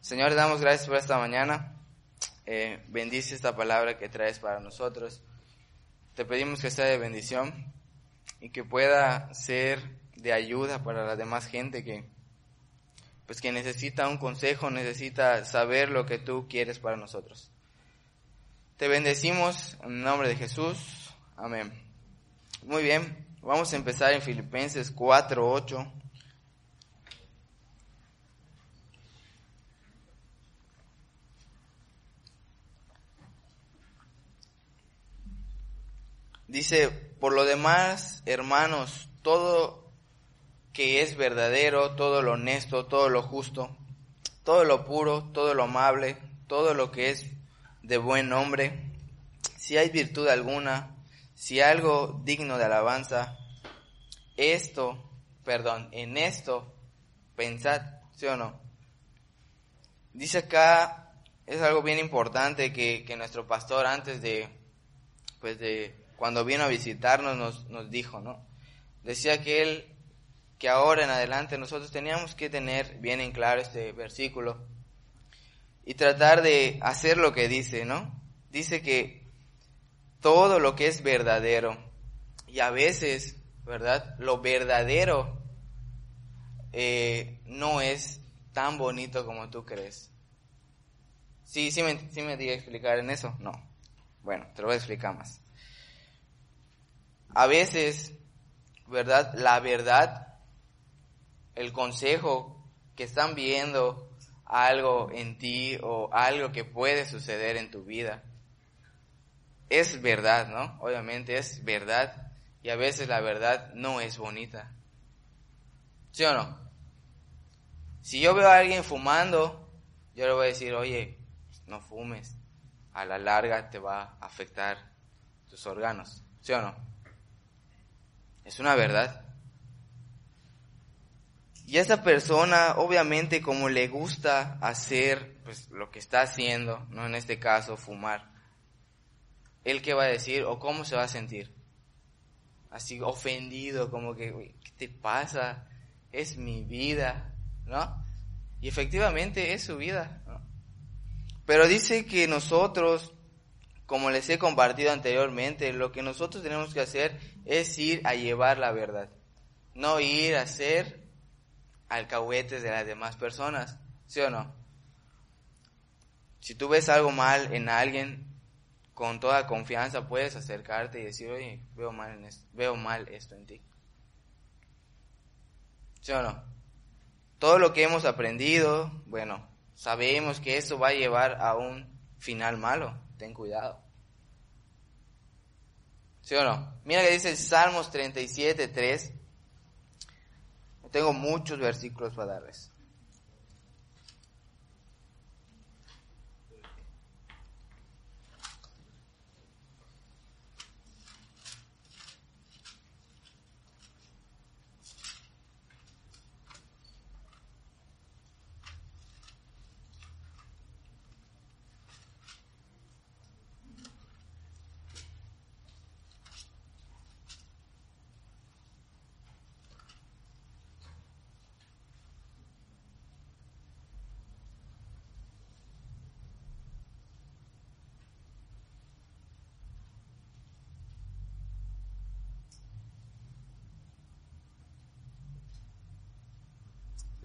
Señor, damos gracias por esta mañana. Eh, bendice esta palabra que traes para nosotros. Te pedimos que sea de bendición y que pueda ser de ayuda para la demás gente que, pues que necesita un consejo, necesita saber lo que tú quieres para nosotros. Te bendecimos en nombre de Jesús. Amén. Muy bien, vamos a empezar en Filipenses 4, 8. Dice, por lo demás, hermanos, todo que es verdadero, todo lo honesto, todo lo justo, todo lo puro, todo lo amable, todo lo que es de buen nombre, si hay virtud alguna, si algo digno de alabanza, esto, perdón, en esto, pensad, ¿sí o no? Dice acá, es algo bien importante que, que nuestro pastor antes de, pues de cuando vino a visitarnos nos, nos dijo, ¿no? Decía que él, que ahora en adelante nosotros teníamos que tener bien en claro este versículo y tratar de hacer lo que dice, ¿no? Dice que todo lo que es verdadero, y a veces, ¿verdad? Lo verdadero eh, no es tan bonito como tú crees. ¿Sí, sí me, sí me di a explicar en eso? No. Bueno, te lo voy a explicar más a veces, ¿verdad? La verdad, el consejo que están viendo algo en ti o algo que puede suceder en tu vida, es verdad, ¿no? Obviamente es verdad y a veces la verdad no es bonita. ¿Sí o no? Si yo veo a alguien fumando, yo le voy a decir, oye, no fumes, a la larga te va a afectar tus órganos, ¿sí o no? Es una verdad. Y esa persona, obviamente, como le gusta hacer pues, lo que está haciendo, no en este caso fumar, él qué va a decir o cómo se va a sentir. Así ofendido, como que, ¿qué te pasa? Es mi vida, ¿no? Y efectivamente es su vida, ¿no? Pero dice que nosotros como les he compartido anteriormente, lo que nosotros tenemos que hacer es ir a llevar la verdad, no ir a ser alcahuetes de las demás personas, ¿sí o no? Si tú ves algo mal en alguien, con toda confianza puedes acercarte y decir, oye, veo mal, en esto, veo mal esto en ti. ¿Sí o no? Todo lo que hemos aprendido, bueno, sabemos que eso va a llevar a un final malo ten cuidado. ¿Sí o no? Mira que dice Salmos 37, 3. Tengo muchos versículos para darles.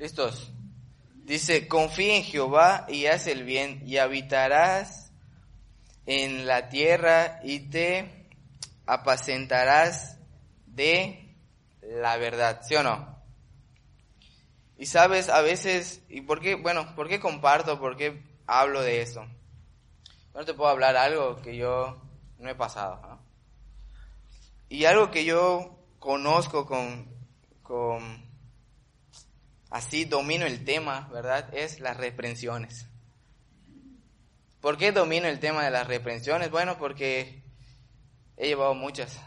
¿Listos? Dice, confía en Jehová y haz el bien y habitarás en la tierra y te apacentarás de la verdad, ¿sí o no? Y sabes, a veces, ¿y por qué? Bueno, ¿por qué comparto? ¿Por qué hablo de eso? No te puedo hablar algo que yo no he pasado, ¿no? Y algo que yo conozco con, con así domino el tema, ¿verdad? Es las reprensiones. ¿Por qué domino el tema de las reprensiones? Bueno, porque he llevado muchas.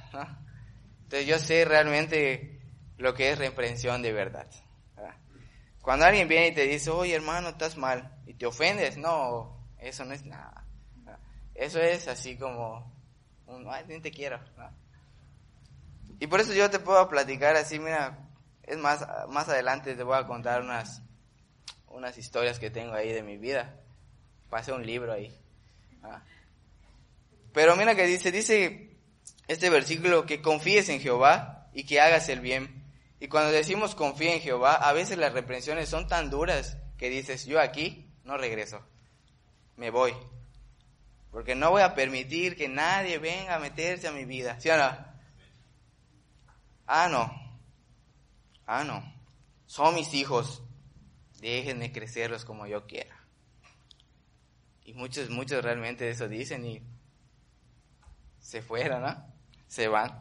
Entonces yo sé realmente lo que es reprensión de verdad. Cuando alguien viene y te dice, oye hermano, estás mal, y te ofendes, no, eso no es nada. Eso es así como, un, ay, te quiero. Y por eso yo te puedo platicar así, mira, es más, más adelante te voy a contar unas, unas historias que tengo ahí de mi vida. Pasé un libro ahí. Ah. Pero mira que dice, dice este versículo que confíes en Jehová y que hagas el bien. Y cuando decimos confía en Jehová, a veces las reprensiones son tan duras que dices, yo aquí no regreso, me voy. Porque no voy a permitir que nadie venga a meterse a mi vida. ¿Sí o no? Ah, no. Ah, no. Son mis hijos. Déjenme crecerlos como yo quiera. Y muchos, muchos realmente eso dicen y se fueron, ¿no? Se van.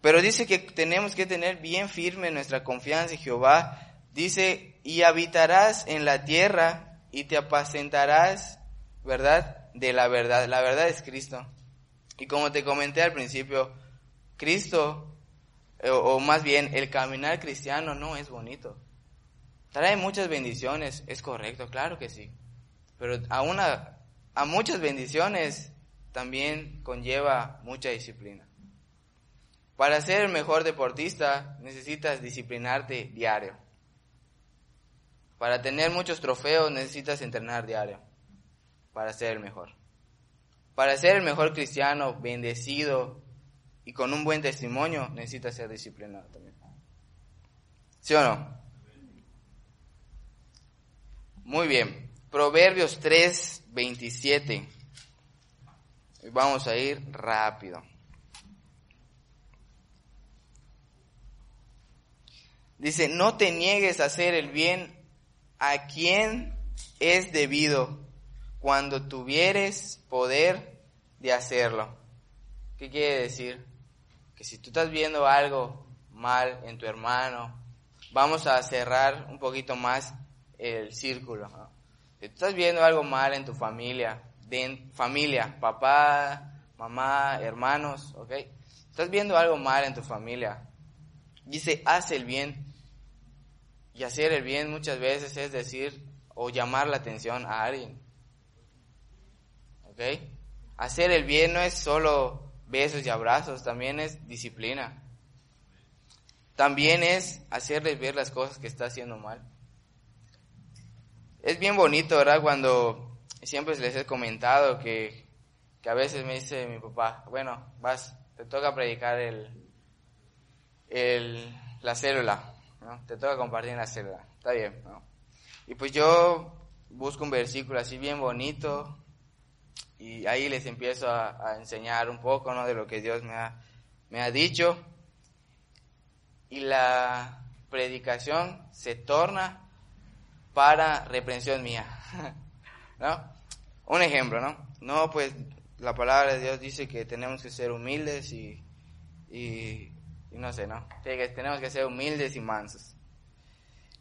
Pero dice que tenemos que tener bien firme nuestra confianza en Jehová. Dice, y habitarás en la tierra y te apacentarás, ¿verdad? De la verdad. La verdad es Cristo. Y como te comenté al principio, Cristo, o, o más bien el caminar cristiano no es bonito. Trae muchas bendiciones, es correcto, claro que sí. Pero a, una, a muchas bendiciones también conlleva mucha disciplina. Para ser el mejor deportista necesitas disciplinarte diario. Para tener muchos trofeos necesitas entrenar diario para ser el mejor. Para ser el mejor cristiano, bendecido y con un buen testimonio, necesitas ser disciplinado también. ¿Sí o no? Muy bien. Proverbios 3, 27. Vamos a ir rápido. Dice, no te niegues a hacer el bien a quien es debido cuando tuvieres poder de hacerlo. ¿Qué quiere decir? Que si tú estás viendo algo mal en tu hermano, vamos a cerrar un poquito más el círculo. Si tú estás viendo algo mal en tu familia, de familia, papá, mamá, hermanos, ¿ok? Estás viendo algo mal en tu familia. Dice, haz el bien. Y hacer el bien muchas veces es decir o llamar la atención a alguien. ¿Ok? Hacer el bien no es solo besos y abrazos, también es disciplina. También es hacerles ver las cosas que está haciendo mal. Es bien bonito, ¿verdad? Cuando siempre les he comentado que, que a veces me dice mi papá, bueno, vas, te toca predicar el, el, la célula. Te toca compartir la celda. Está bien, Y pues yo busco un versículo así bien bonito y ahí les empiezo a, enseñar un poco, ¿no? De lo que Dios me ha, me ha dicho. Y la predicación se torna para reprensión mía, ¿no? Un ejemplo, ¿no? No, pues la palabra de Dios dice que tenemos que ser humildes y, y y no sé, ¿no? tenemos que ser humildes y mansos.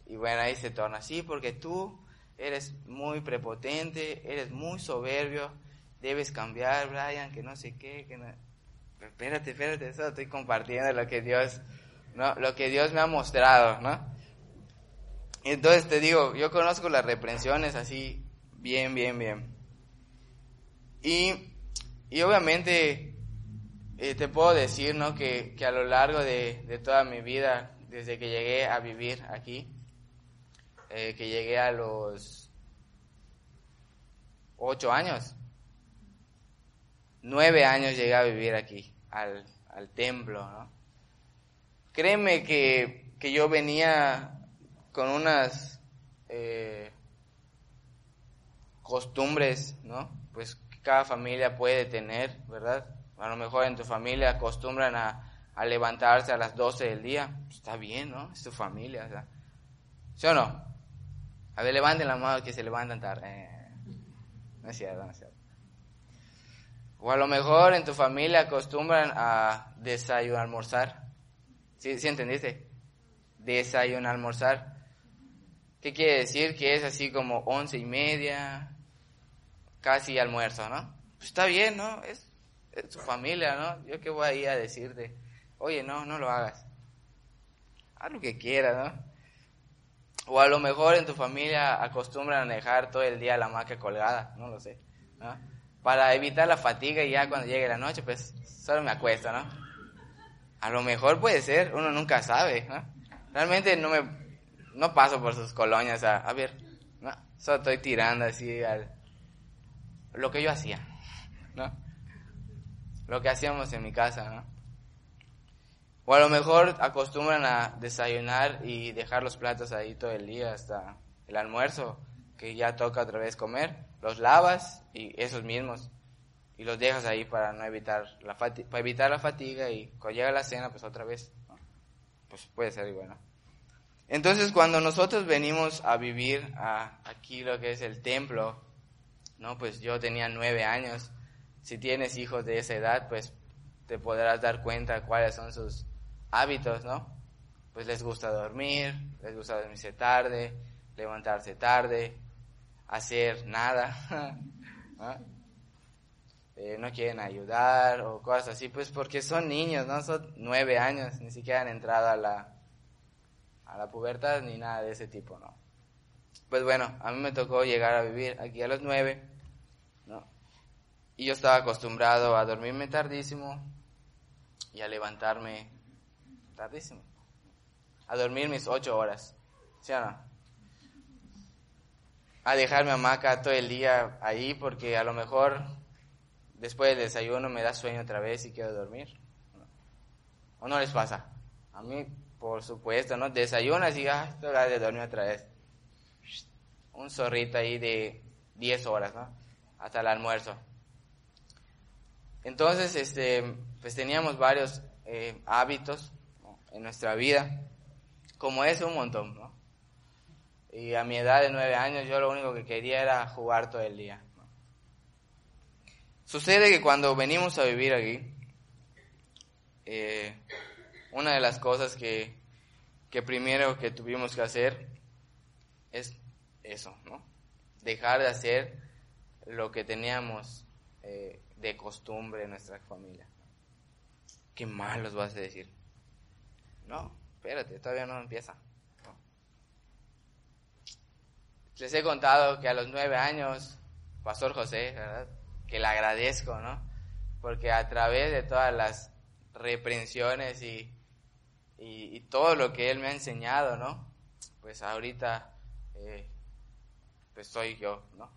Y bueno, ahí se torna así porque tú eres muy prepotente, eres muy soberbio, debes cambiar, Brian, que no sé qué, que no... espérate, espérate, eso estoy compartiendo lo que Dios, ¿no? Lo que Dios me ha mostrado, ¿no? Entonces te digo, yo conozco las reprensiones así, bien, bien, bien. Y, y obviamente eh, te puedo decir, ¿no? Que, que a lo largo de, de, toda mi vida, desde que llegué a vivir aquí, eh, que llegué a los ocho años, nueve años llegué a vivir aquí, al, al templo, ¿no? Créeme que, que yo venía con unas eh, costumbres, ¿no? Pues que cada familia puede tener, ¿verdad? A lo mejor en tu familia acostumbran a, a levantarse a las 12 del día. Está bien, ¿no? Es tu familia. O ¿Sí o no? A ver, levanten la mano que se levantan tarde. Eh, no es cierto, no es cierto. O a lo mejor en tu familia acostumbran a desayunar, almorzar. ¿Sí, ¿Sí entendiste? Desayunar, almorzar. ¿Qué quiere decir? Que es así como once y media, casi almuerzo, ¿no? Pues está bien, ¿no? Es su familia, ¿no? Yo qué voy a ir a decirte, oye, no, no lo hagas. Haz lo que quieras, ¿no? O a lo mejor en tu familia acostumbran a dejar todo el día la maca colgada, no lo sé, ¿no? Para evitar la fatiga y ya cuando llegue la noche, pues solo me acuesto, ¿no? A lo mejor puede ser, uno nunca sabe, ¿no? Realmente no me, no paso por sus colonias a, a ver, no, solo estoy tirando así al, lo que yo hacía, ¿no? Lo que hacíamos en mi casa, ¿no? O a lo mejor acostumbran a desayunar y dejar los platos ahí todo el día hasta el almuerzo, que ya toca otra vez comer, los lavas y esos mismos y los dejas ahí para no evitar la para evitar la fatiga y cuando llega la cena pues otra vez, pues puede ser bueno. Entonces cuando nosotros venimos a vivir a aquí lo que es el templo, no, pues yo tenía nueve años. Si tienes hijos de esa edad, pues te podrás dar cuenta cuáles son sus hábitos, ¿no? Pues les gusta dormir, les gusta dormirse tarde, levantarse tarde, hacer nada, eh, ¿no? quieren ayudar o cosas así, pues porque son niños, ¿no? Son nueve años, ni siquiera han entrado a la, a la pubertad ni nada de ese tipo, ¿no? Pues bueno, a mí me tocó llegar a vivir aquí a los nueve, ¿no? Y yo estaba acostumbrado a dormirme tardísimo y a levantarme tardísimo. A dormir mis ocho horas, ¿sí o no? A dejar mi hamaca todo el día ahí porque a lo mejor después del desayuno me da sueño otra vez y quiero dormir. ¿O no les pasa? A mí, por supuesto, ¿no? Desayunas y, ah, estoy de dormir otra vez. Un zorrito ahí de 10 horas, ¿no? Hasta el almuerzo. Entonces, este, pues teníamos varios eh, hábitos en nuestra vida, como es un montón, ¿no? Y a mi edad de nueve años yo lo único que quería era jugar todo el día. Sucede que cuando venimos a vivir aquí, eh, una de las cosas que, que primero que tuvimos que hacer es eso, ¿no? Dejar de hacer lo que teníamos eh, de costumbre en nuestra familia. Qué mal los vas a decir. No, espérate, todavía no empieza. Les he contado que a los nueve años, Pastor José. Que le agradezco, ¿no? Porque a través de todas las reprensiones y, y, todo lo que él me ha enseñado, ¿no? Pues ahorita, eh, pues soy yo, ¿no?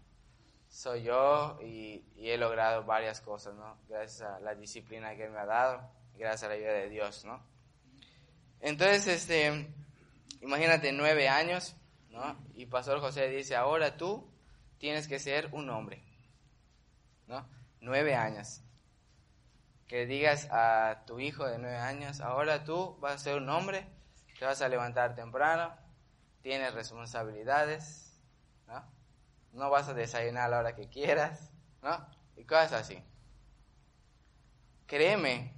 Soy yo y, y, he logrado varias cosas, ¿no? Gracias a la disciplina que él me ha dado, gracias a la ayuda de Dios, ¿no? Entonces, este, imagínate nueve años, ¿no? Y Pastor José dice, ahora tú tienes que ser un hombre, ¿no? Nueve años. Que digas a tu hijo de nueve años, ahora tú vas a ser un hombre, te vas a levantar temprano, tienes responsabilidades, ¿no? No vas a desayunar a la hora que quieras, ¿no? Y cosas así. Créeme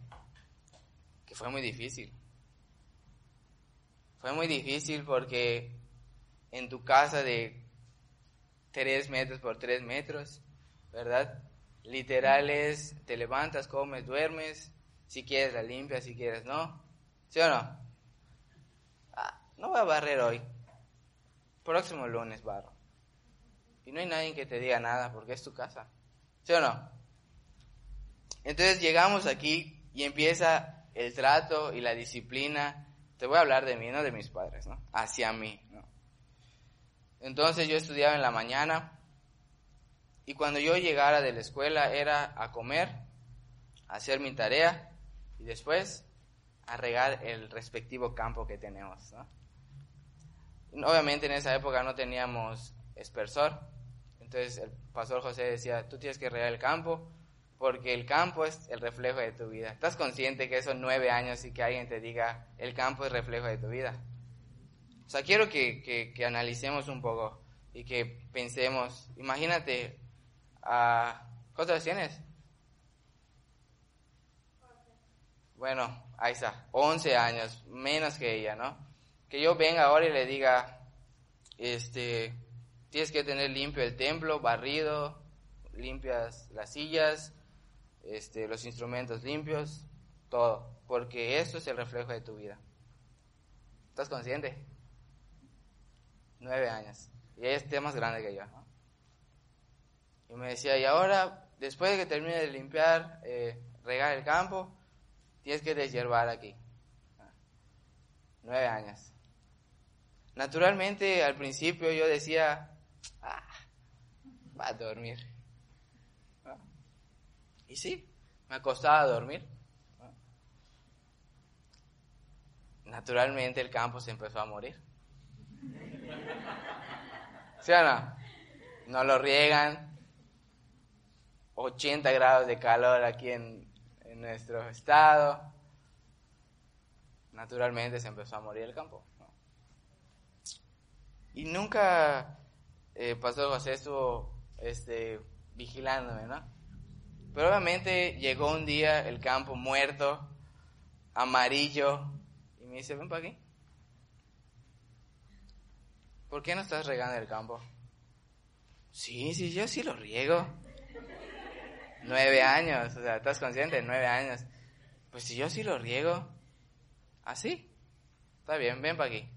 que fue muy difícil. Fue muy difícil porque en tu casa de tres metros por tres metros, ¿verdad? Literal es, te levantas, comes, duermes, si quieres la limpias, si quieres no. ¿Sí o no? Ah, no voy a barrer hoy. Próximo lunes barro. Y no hay nadie que te diga nada porque es tu casa. ¿Sí o no? Entonces llegamos aquí y empieza el trato y la disciplina te voy a hablar de mí, no de mis padres, ¿no? Hacia mí, ¿no? Entonces yo estudiaba en la mañana y cuando yo llegara de la escuela era a comer, a hacer mi tarea y después a regar el respectivo campo que tenemos. Obviamente en esa época no teníamos espersor, entonces el pastor José decía, tú tienes que regar el campo porque el campo es el reflejo de tu vida. ¿Estás consciente que son nueve años y que alguien te diga, el campo es reflejo de tu vida? O sea, quiero que, que, analicemos un poco y que pensemos, imagínate, uh, ¿cuántos tienes? Bueno, ahí está, 11 años, menos que ella, ¿no? Que yo venga ahora y le diga, este, tienes que tener limpio el templo, barrido, limpias las sillas, este, los instrumentos limpios, todo, porque eso es el reflejo de tu vida. ¿Estás consciente? Nueve años. Y ella es más grande que yo. Y me decía, y ahora, después de que termine de limpiar, eh, regar el campo, tienes que deshiervar aquí. Nueve años. Naturalmente, al principio yo decía, ah, va a dormir. Y sí, me acostaba a dormir. Naturalmente el campo se empezó a morir. ¿Sí o no? No lo riegan. 80 grados de calor aquí en, en nuestro estado. Naturalmente se empezó a morir el campo. Y nunca eh, Pastor José estuvo este, vigilándome, ¿no? Pero obviamente llegó un día el campo muerto, amarillo, y me dice, ven para aquí. ¿Por qué no estás regando el campo? Sí, sí, yo sí lo riego. Nueve años, o sea, ¿estás consciente? Nueve años. Pues si yo sí lo riego. ¿Así? ¿Ah, Está bien, ven para aquí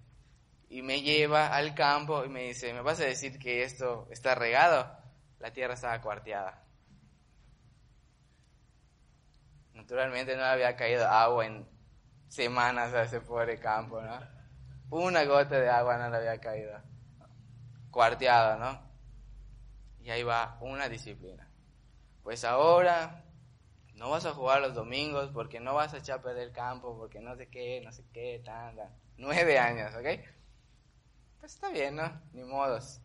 y me lleva al campo y me dice, ¿me vas a decir que esto está regado? La tierra estaba cuarteada. Naturalmente no había caído agua en semanas a ese pobre campo, ¿no? Una gota de agua no le había caído. Cuarteado, ¿no? Y ahí va una disciplina. Pues ahora no vas a jugar los domingos porque no vas a echar a perder el campo, porque no sé qué, no sé qué, tan. Nueve años, ¿ok? Pues está bien, ¿no? Ni modos.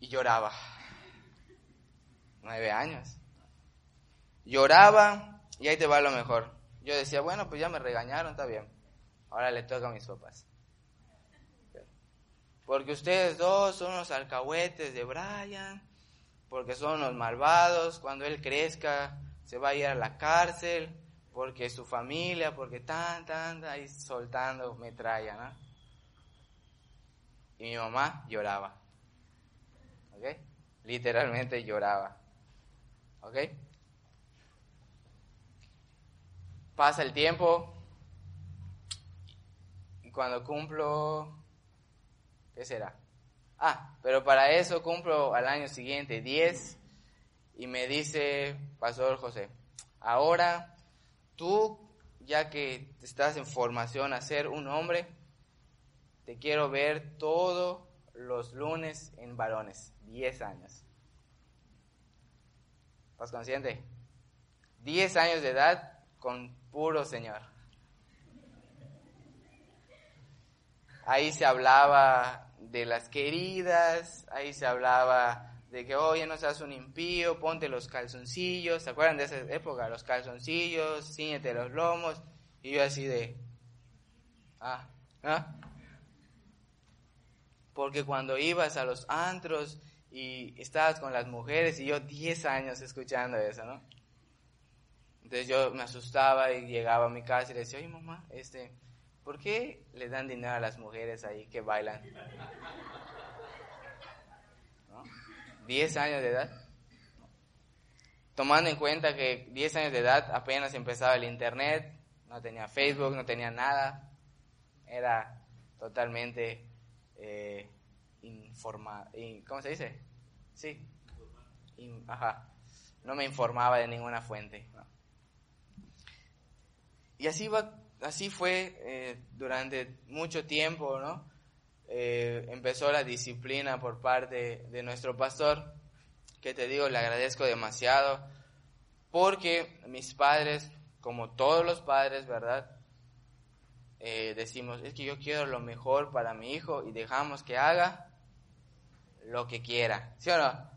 Y lloraba. Nueve años. Lloraba y ahí te va lo mejor. Yo decía, bueno, pues ya me regañaron, está bien. Ahora le toca mis sopas. Porque ustedes dos son los alcahuetes de Brian, porque son los malvados, cuando él crezca se va a ir a la cárcel, porque su familia, porque tan, tan, ahí soltando metralla, ¿no? y mi mamá lloraba. ¿Ok? Literalmente lloraba. ¿Ok? Pasa el tiempo cuando cumplo, ¿qué será? Ah, pero para eso cumplo al año siguiente 10 y me dice Pastor José, ahora tú, ya que estás en formación a ser un hombre, te quiero ver todos los lunes en varones, 10 años. ¿Estás consciente? 10 años de edad con puro Señor. Ahí se hablaba de las queridas, ahí se hablaba de que, oye, no seas un impío, ponte los calzoncillos, ¿se acuerdan de esa época? Los calzoncillos, ciñete los lomos, y yo así de, ah, ¿ah? Porque cuando ibas a los antros y estabas con las mujeres y yo 10 años escuchando eso, ¿no? Entonces yo me asustaba y llegaba a mi casa y le decía, oye mamá, este, ¿por qué le dan dinero a las mujeres ahí que bailan? ¿No? 10 años de edad. Tomando en cuenta que 10 años de edad apenas empezaba el internet, no tenía Facebook, no tenía nada, era totalmente eh, informa, ¿cómo se dice? Sí. ajá. No me informaba de ninguna fuente. Y así va, así fue eh, durante mucho tiempo, ¿no? Eh, empezó la disciplina por parte de nuestro pastor, que te digo, le agradezco demasiado, porque mis padres, como todos los padres, ¿verdad? Eh, decimos, es que yo quiero lo mejor para mi hijo y dejamos que haga lo que quiera, ¿sí o no?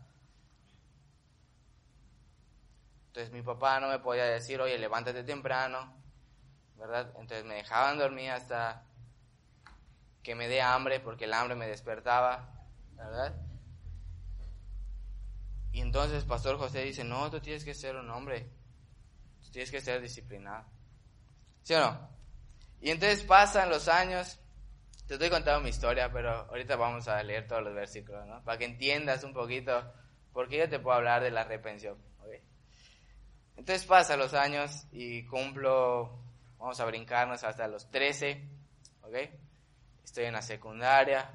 Entonces mi papá no me podía decir, oye, levántate temprano, Entonces me dejaban dormir hasta que me dé hambre, porque el hambre me despertaba, ¿verdad? Y entonces Pastor José dice, no, tú tienes que ser un hombre, tú tienes que ser disciplinado. ¿Sí o no? Y entonces pasan los años, te estoy contando mi historia, pero ahorita vamos a leer todos los versículos, ¿no? Para que entiendas un poquito por qué yo te puedo hablar de la repensión. Entonces pasan los años y cumplo, vamos a brincarnos hasta los 13, ¿ok? Estoy en la secundaria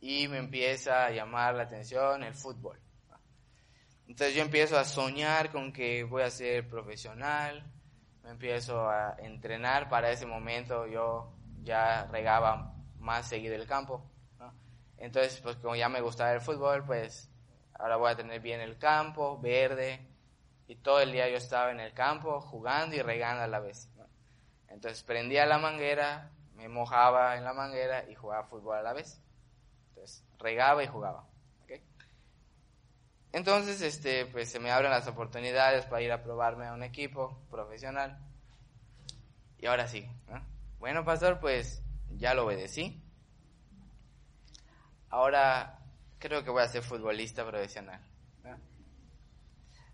y me empieza a llamar la atención el fútbol. Entonces yo empiezo a soñar con que voy a ser profesional, me empiezo a entrenar. Para ese momento yo ya regaba más seguido el campo. Entonces, pues como ya me gustaba el fútbol, pues ahora voy a tener bien el campo, verde, y todo el día yo estaba en el campo jugando y regando a la vez. Entonces prendía la manguera, me mojaba en la manguera y jugaba fútbol a la vez. Entonces regaba y jugaba. Entonces, este, pues se me abren las oportunidades para ir a probarme a un equipo profesional. Y ahora sí. Bueno, pastor, pues ya lo obedecí. Ahora creo que voy a ser futbolista profesional.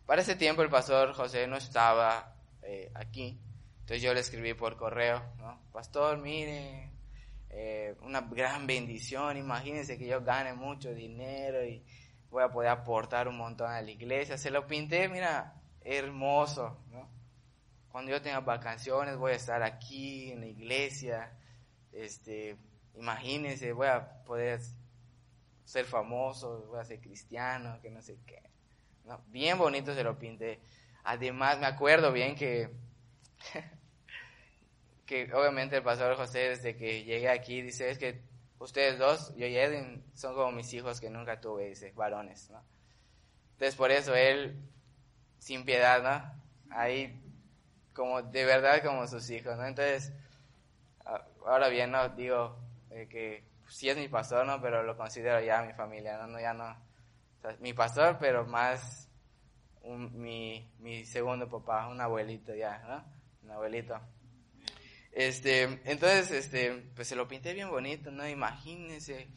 Para ese tiempo el pastor José no estaba eh, aquí, entonces yo le escribí por correo, ¿no? Pastor, mire, eh, una gran bendición, imagínense que yo gane mucho dinero y voy a poder aportar un montón a la iglesia. Se lo pinté, mira, hermoso, ¿no? Cuando yo tenga vacaciones voy a estar aquí en la iglesia, este, imagínense, voy a poder ser famoso, voy a ser cristiano, que no sé qué. Bien bonito se lo pinté. Además, me acuerdo bien que, que obviamente el pastor José, desde que llegué aquí, dice, es que ustedes dos, yo y Edwin, son como mis hijos que nunca tuve, dice, varones, ¿no? Entonces, por eso él, sin piedad, ¿no? Ahí, como, de verdad, como sus hijos, ¿no? Entonces, ahora bien, ¿no? Digo que sí es mi pastor, ¿no? Pero lo considero ya mi familia, ¿no? no ya no mi pastor, pero más mi, mi segundo papá, un abuelito ya, ¿no? Un abuelito. Este, entonces, este, pues se lo pinté bien bonito, ¿no? Imagínense,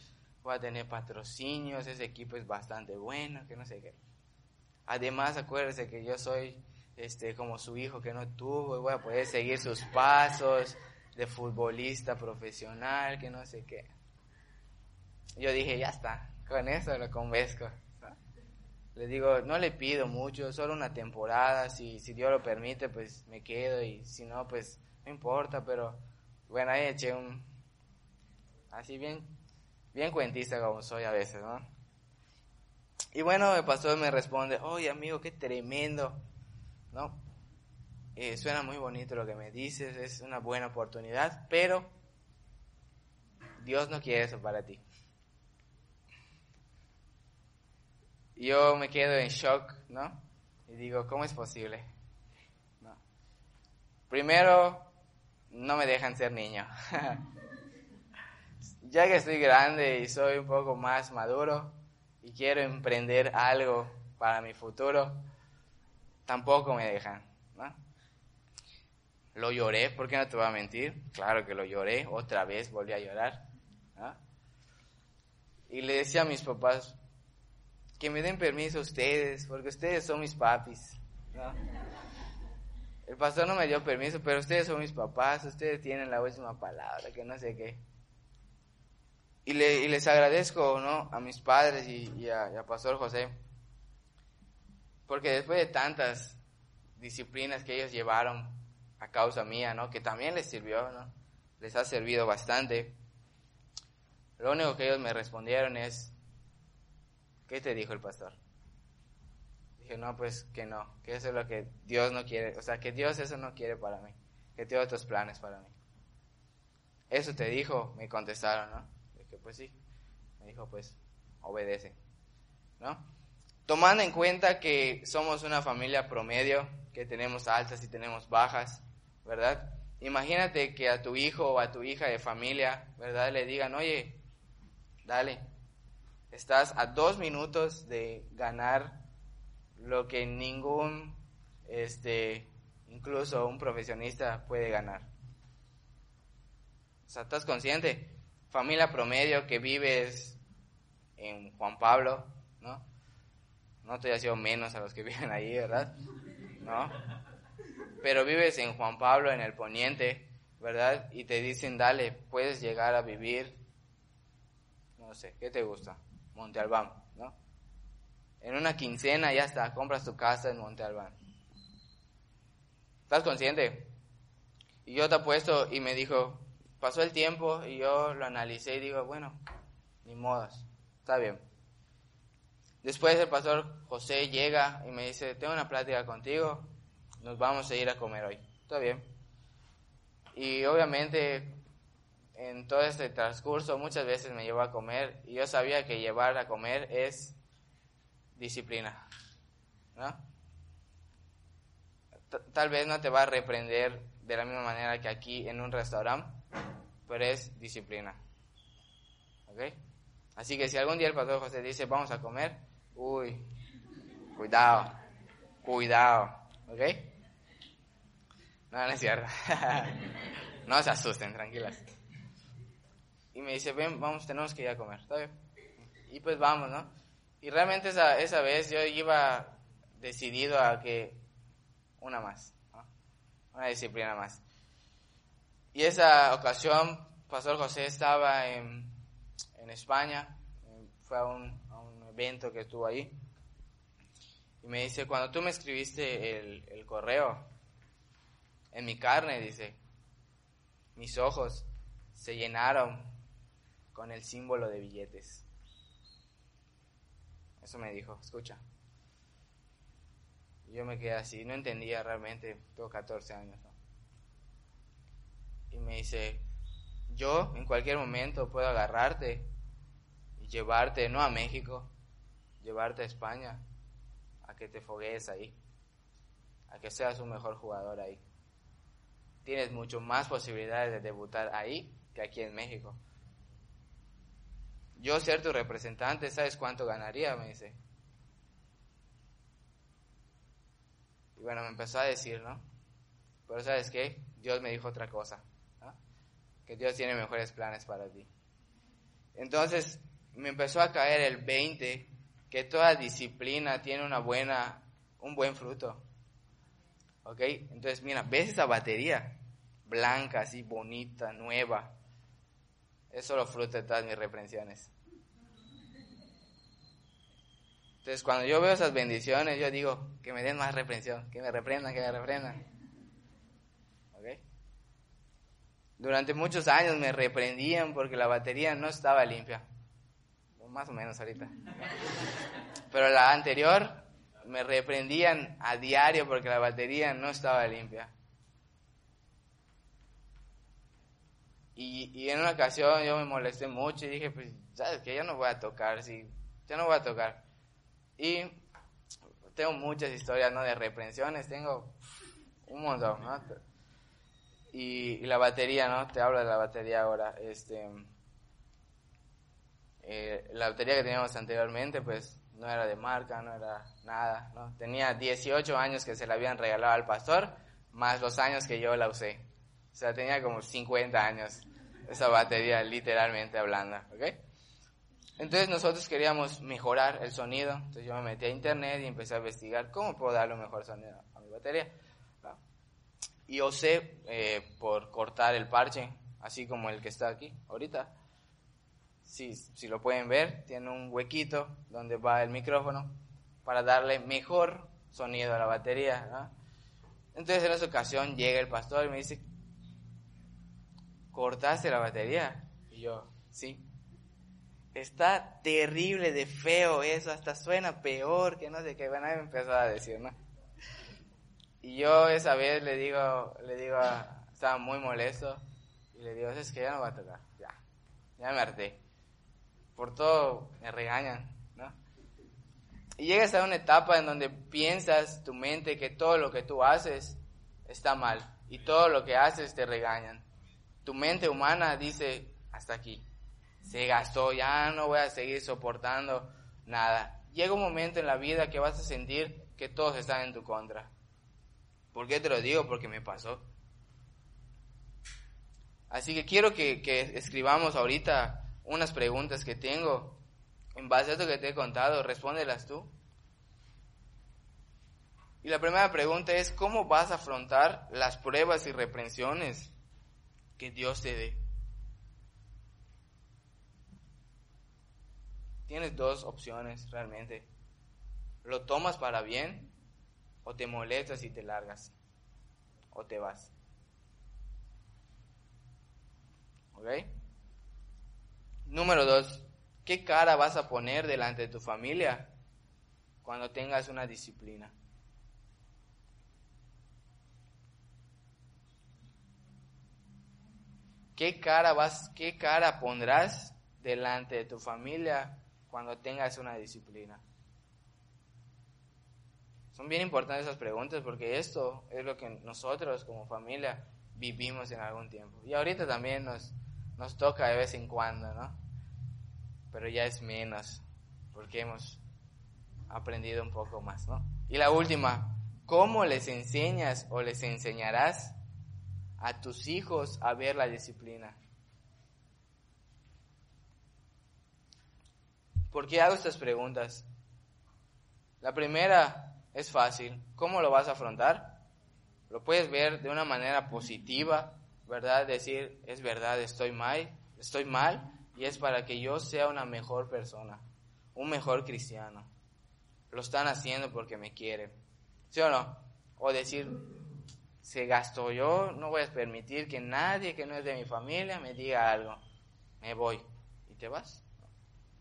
voy a tener patrocinios, ese equipo es bastante bueno, que no sé qué. Además, acuérdense que yo soy, este, como su hijo que no tuvo, voy a poder seguir sus pasos de futbolista profesional, que no sé qué. Yo dije, ya está, con eso lo convenzco. Le digo, no le pido mucho, solo una temporada, si, si Dios lo permite, pues me quedo y si no, pues no importa, pero bueno, ahí eché un, así bien, bien cuentista como soy a veces, ¿no? Y bueno, el pastor me responde, oye amigo, qué tremendo, ¿no? Eh, suena muy bonito lo que me dices, es una buena oportunidad, pero Dios no quiere eso para ti. Yo me quedo en shock, ¿no? Y digo, ¿cómo es posible? Primero, no me dejan ser niño. ya que estoy grande y soy un poco más maduro y quiero emprender algo para mi futuro, tampoco me dejan, ¿no? Lo lloré, ¿por qué no te voy a mentir? Claro que lo lloré, otra vez volví a llorar. Y le decía a mis papás, que me den permiso ustedes, porque ustedes son mis papis. El pastor no me dio permiso, pero ustedes son mis papás, ustedes tienen la última palabra, que no sé qué. Y, les agradezco ¿no? a mis padres y, a, Pastor José, porque después de tantas disciplinas que ellos llevaron a causa mía, ¿no? que también les sirvió, ¿no? les ha servido bastante, lo único que ellos me respondieron es, ¿Qué te dijo el pastor? Dije, no, pues que no, que eso es lo que Dios no quiere, o sea, que Dios eso no quiere para mí, que tiene otros planes para mí. Eso te dijo, me contestaron, ¿no? Dije, pues sí. Me dijo, pues, obedece, ¿no? Tomando en cuenta que somos una familia promedio, que tenemos altas y tenemos bajas, ¿verdad? Imagínate que a tu hijo o a tu hija de familia, ¿verdad? Le digan, oye, dale, Estás a dos minutos de ganar lo que ningún, este, incluso un profesionista puede ganar. O sea, ¿estás consciente? Familia promedio que vives en Juan Pablo, ¿no? No te sido menos a los que viven ahí, ¿verdad? ¿No? Pero vives en Juan Pablo, en el poniente, ¿verdad? Y te dicen, dale, puedes llegar a vivir, no sé, ¿qué te gusta? Monte Albán, ¿no? En una quincena ya está, compras tu casa en Monte Albán. ¿Estás consciente? Y yo te apuesto y me dijo, pasó el tiempo y yo lo analicé y digo, bueno, ni modos, está bien. Después el pastor José llega y me dice, tengo una plática contigo, nos vamos a ir a comer hoy. todo bien. Y obviamente en todo este transcurso muchas veces me llevó a comer y yo sabía que llevar a comer es disciplina, ¿no? Tal vez no te va a reprender de la misma manera que aquí en un restaurante, pero es disciplina. ¿Ok? Así que si algún día el pastor José dice vamos a comer, uy, cuidado, cuidado, ¿ok? No, no es cierto. no se asusten, tranquilas. Y me dice, ven, vamos, tenemos que ir a comer, ¿está bien? Y pues vamos, ¿no? Y realmente esa, esa vez yo iba decidido a que una más, una disciplina más. Y esa ocasión, Pastor José estaba en, en España, fue a un, evento que estuvo ahí, y me dice, cuando tú me escribiste el correo, en mi carne, dice, mis ojos se llenaron con el símbolo de billetes. Eso me dijo, escucha. Yo me quedé así, no entendía realmente, tengo 14 años. Y me dice, yo en cualquier momento puedo agarrarte y llevarte, no a México, llevarte a España, a que te foguees ahí, a que seas un mejor jugador ahí. Tienes mucho más posibilidades de debutar ahí que aquí en México yo ser tu representante, ¿sabes cuánto ganaría? Me dice. Y bueno, me empezó a decir, ¿no? Pero ¿sabes qué? Dios me dijo otra cosa, que Dios tiene mejores planes para ti. Entonces me empezó a caer el 20, que toda disciplina tiene una buena, un buen fruto. ¿Ok? Entonces, mira, ¿ves esa batería? Blanca, así bonita, nueva. Es solo fruto de todas mis reprensiones. Entonces, cuando yo veo esas bendiciones, yo digo, que me den más reprensión, que me reprendan, que me reprendan. ¿Ok? Durante muchos años me reprendían porque la batería no estaba limpia. Más o menos ahorita. Pero la anterior me reprendían a diario porque la batería no estaba limpia. Y, en una ocasión yo me molesté mucho y dije, pues, ¿sabes que Ya no voy a tocar, sí, ya no voy a tocar. Y tengo muchas historias, ¿no? De reprensiones, tengo un montón, ¿no? Y, la batería, ¿no? Te hablo de la batería ahora. Este, eh, la batería que teníamos anteriormente, pues, no era de marca, no era nada, ¿no? Tenía 18 años que se la habían regalado al pastor, más los años que yo la usé. O sea, tenía como 50 años esa batería, literalmente hablando, ¿ok? Entonces nosotros queríamos mejorar el sonido, entonces yo me metí a internet y empecé a investigar cómo puedo darle un mejor sonido a mi batería. Y osé eh, por cortar el parche, así como el que está aquí ahorita. Si, si lo pueden ver, tiene un huequito donde va el micrófono para darle mejor sonido a la batería. Entonces en esa ocasión llega el pastor y me dice, ¿cortaste la batería? Y yo, sí. Está terrible de feo eso, hasta suena peor que no sé qué. Bueno, me empezó a decir, ¿no? Y yo esa vez le digo, le digo, estaba muy molesto, y le digo, es que ya no va a tocar, ya, ya me harté. Por todo me regañan, ¿no? Y llegas a una etapa en donde piensas tu mente que todo lo que tú haces está mal, y todo lo que haces te regañan tu mente humana dice, hasta aquí, se gastó, ya no voy a seguir soportando nada. Llega un momento en la vida que vas a sentir que todos están en tu contra. ¿Por qué te lo digo? Porque me pasó. Así que quiero que, escribamos ahorita unas preguntas que tengo. En base a esto que te he contado, respóndelas tú. Y la primera pregunta es, ¿cómo vas a afrontar las pruebas y reprensiones que Dios te dé. Tienes dos opciones realmente. Lo tomas para bien o te molestas y te largas o te vas. ¿Ok? Número dos, ¿qué cara vas a poner delante de tu familia cuando tengas una disciplina? ¿Qué cara vas, qué cara pondrás delante de tu familia cuando tengas una disciplina? Son bien importantes esas preguntas porque esto es lo que nosotros como familia vivimos en algún tiempo. Y ahorita también nos, nos toca de vez en cuando, ¿no? Pero ya es menos porque hemos aprendido un poco más, ¿no? Y la última, ¿cómo les enseñas o les enseñarás a tus hijos a ver la disciplina? ¿Por qué hago estas preguntas? La primera es fácil. ¿Cómo lo vas a afrontar? Lo puedes ver de una manera positiva, ¿verdad? Decir, es verdad, estoy mal, estoy mal y es para que yo sea una mejor persona, un mejor cristiano. Lo están haciendo porque me quieren. ¿Sí o no? O decir, se gastó yo, no voy a permitir que nadie que no es de mi familia me diga algo. Me voy. ¿Y te vas?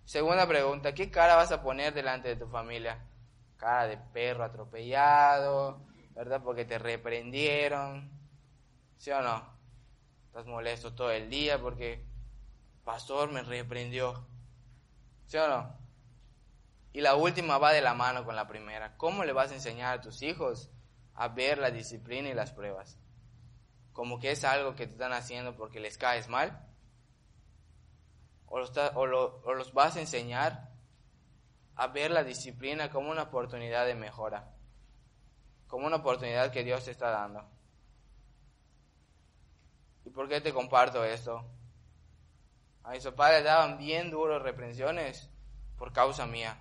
Segunda pregunta, ¿qué cara vas a poner delante de tu familia? Cara de perro atropellado, ¿verdad? Porque te reprendieron. ¿Sí o no? Estás molesto todo el día porque pastor me reprendió. ¿Sí o no? Y la última va de la mano con la primera. ¿Cómo le vas a enseñar a tus hijos a ver la disciplina y las pruebas? Como que es algo que te están haciendo porque les caes mal. O los, o, o los vas a enseñar a ver la disciplina como una oportunidad de mejora. Como una oportunidad que Dios te está dando. ¿Y por qué te comparto esto? A mis padres daban bien duros reprensiones por causa mía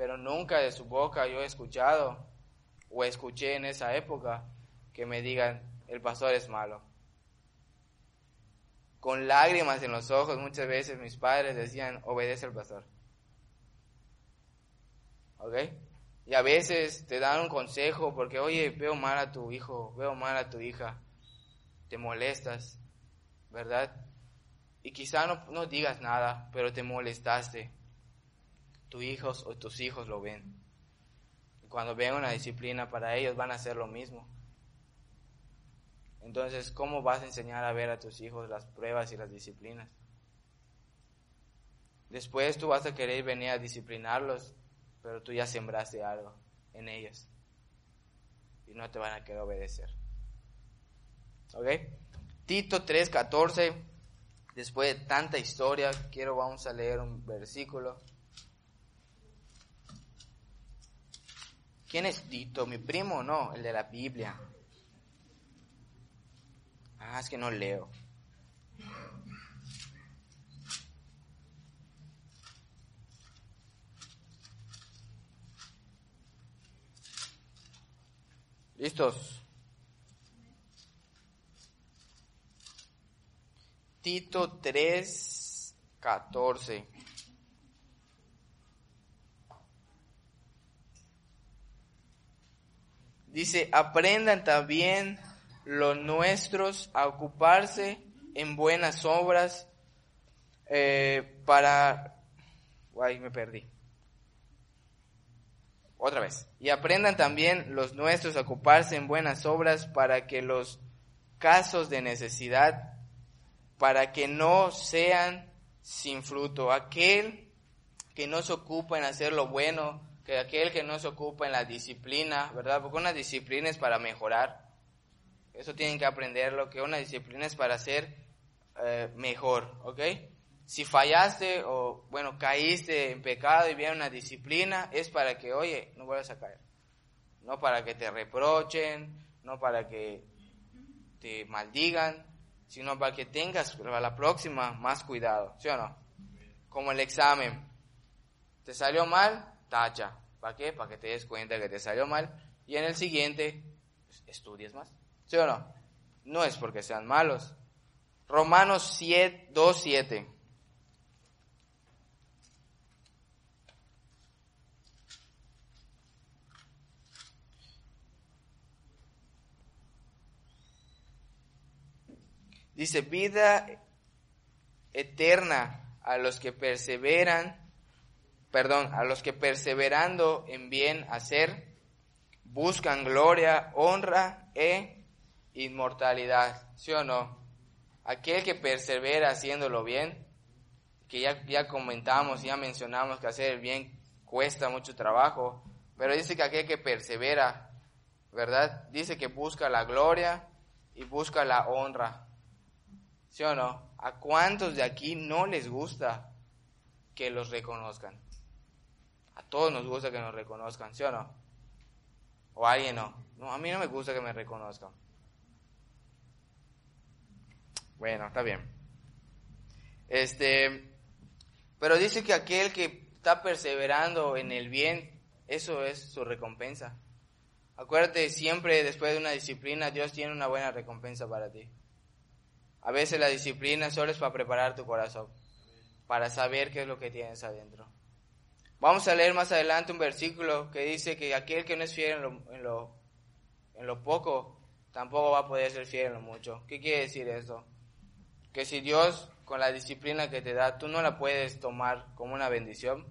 pero nunca de su boca yo he escuchado o escuché en esa época que me digan, el pastor es malo. Con lágrimas en los ojos muchas veces mis padres decían, obedece al pastor. ¿Ok? Y a veces te dan un consejo porque, oye, veo mal a tu hijo, veo mal a tu hija, te molestas, ¿verdad? Y quizá no, no digas nada, pero te molestaste tus hijos o tus hijos lo ven. Cuando ven una disciplina para ellos van a hacer lo mismo. Entonces, ¿cómo vas a enseñar a ver a tus hijos las pruebas y las disciplinas? Después tú vas a querer venir a disciplinarlos, pero tú ya sembraste algo en ellos. Y no te van a querer obedecer. ¿Ok? Tito 3:14. Después de tanta historia, quiero vamos a leer un versículo. ¿Quién es Tito? ¿Mi primo o no? El de la Biblia. Ah, es que no leo. ¿Listos? Tito 3, 14. Dice, aprendan también los nuestros a ocuparse en buenas obras eh, para... Ay, me perdí. Otra vez. Y aprendan también los nuestros a ocuparse en buenas obras para que los casos de necesidad, para que no sean sin fruto. Aquel que no se ocupa en hacer lo bueno, que aquel que no se ocupa en la disciplina, ¿verdad? Porque una disciplina es para mejorar. Eso tienen que aprenderlo, que una disciplina es para ser eh, mejor, ¿ok? Si fallaste o, bueno, caíste en pecado y viene una disciplina, es para que, oye, no vuelvas a caer. No para que te reprochen, no para que te maldigan, sino para que tengas para la próxima más cuidado, ¿sí o no? Como el examen. ¿Te salió mal? Tacha. ¿Para qué? Para que te des cuenta que te salió mal y en el siguiente pues, estudies más. ¿Sí o no? No es porque sean malos. Romanos 7, 2, 7. Dice, vida eterna a los que perseveran perdón, a los que perseverando en bien hacer, buscan gloria, honra e inmortalidad. ¿Sí o no? aquel que persevera haciéndolo bien, que ya, ya comentamos, ya mencionamos que hacer el bien cuesta mucho trabajo, pero dice que aquel que persevera, ¿verdad? Dice que busca la gloria y busca la honra. ¿Sí o no? ¿A cuántos de aquí no les gusta que los reconozcan? Todos nos gusta que nos reconozcan, ¿sí o no? O alguien no. No, a mí no me gusta que me reconozcan. Bueno, está bien. Este, pero dice que aquel que está perseverando en el bien, eso es su recompensa. Acuérdate, siempre después de una disciplina, Dios tiene una buena recompensa para ti. A veces la disciplina solo es para preparar tu corazón, para saber qué es lo que tienes adentro. Vamos a leer más adelante un versículo que dice que aquel que no es fiel en lo, en lo, poco, tampoco va a poder ser fiel en lo mucho. ¿Qué quiere decir eso? Que si Dios con la disciplina que te da, tú no la puedes tomar como una bendición,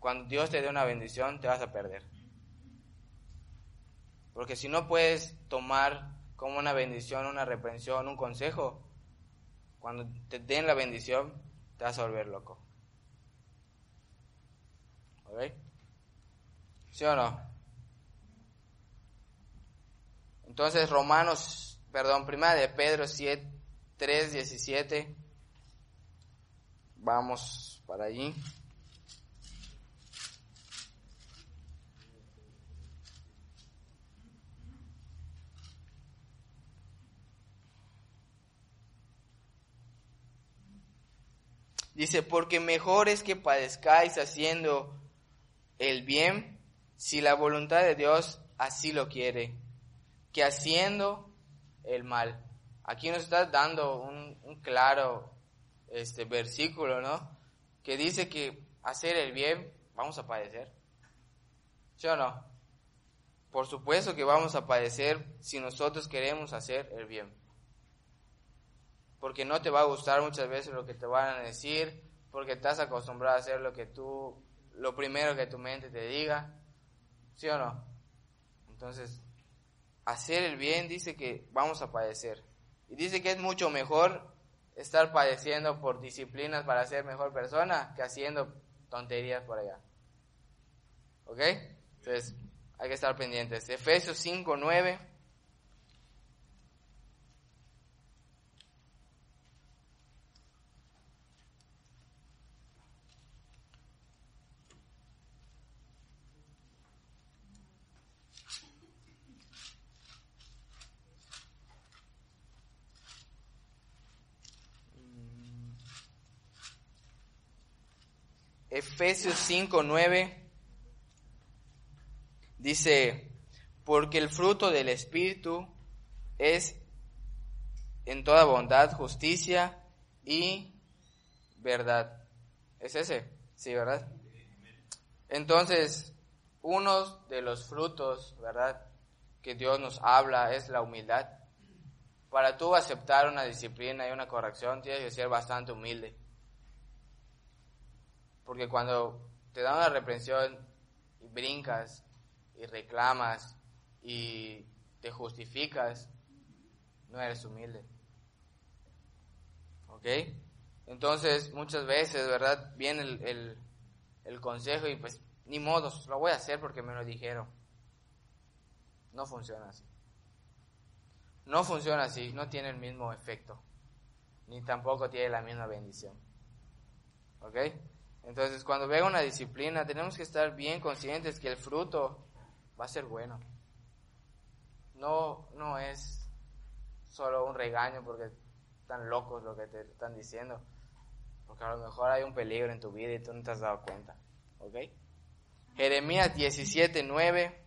cuando Dios te dé una bendición, te vas a perder. Porque si no puedes tomar como una bendición, una reprensión, un consejo, cuando te den la bendición, te vas a volver loco. ¿Ok? ¿Sí o no? Entonces, Romanos, perdón, primera de Pedro 7, 3, 17. Vamos para allí. Dice, porque mejor es que padezcáis haciendo el bien, si la voluntad de Dios así lo quiere, que haciendo el mal. Aquí nos está dando un, claro este versículo, ¿no? Que dice que hacer el bien vamos a padecer. ¿Sí o no? Por supuesto que vamos a padecer si nosotros queremos hacer el bien porque no te va a gustar muchas veces lo que te van a decir, porque estás acostumbrado a hacer lo que tú, lo primero que tu mente te diga, ¿sí o no? Entonces, hacer el bien dice que vamos a padecer. Y dice que es mucho mejor estar padeciendo por disciplinas para ser mejor persona que haciendo tonterías por allá. ¿Ok? Entonces, hay que estar pendientes. Efesios 5, 9. Efesios 5, 9 dice, porque el fruto del Espíritu es en toda bondad, justicia y verdad. ¿Es ese? Sí, ¿verdad? Entonces, uno de los frutos, ¿verdad? Que Dios nos habla es la humildad. Para tú aceptar una disciplina y una corrección, tienes que ser bastante humilde. Porque cuando te dan una reprensión y brincas y reclamas y te justificas, no eres humilde. ¿Ok? Entonces, muchas veces, ¿verdad? Viene el, el consejo y pues, ni modos, lo voy a hacer porque me lo dijeron. No funciona así. No funciona así, no tiene el mismo efecto, ni tampoco tiene la misma bendición. ¿Ok? Entonces, cuando venga una disciplina, tenemos que estar bien conscientes que el fruto va a ser bueno. No, no es solo un regaño porque están locos lo que te están diciendo. Porque a lo mejor hay un peligro en tu vida y tú no te has dado cuenta. ¿Ok? Jeremías 17, 9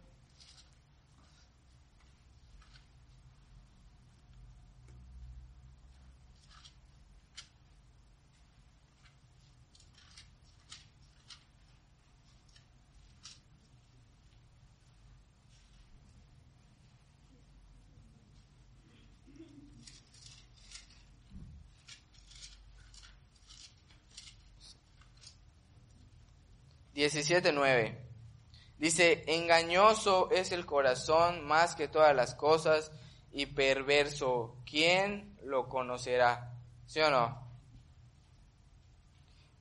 17.9. Dice, engañoso es el corazón más que todas las cosas y perverso, ¿quién lo conocerá? ¿Sí o no?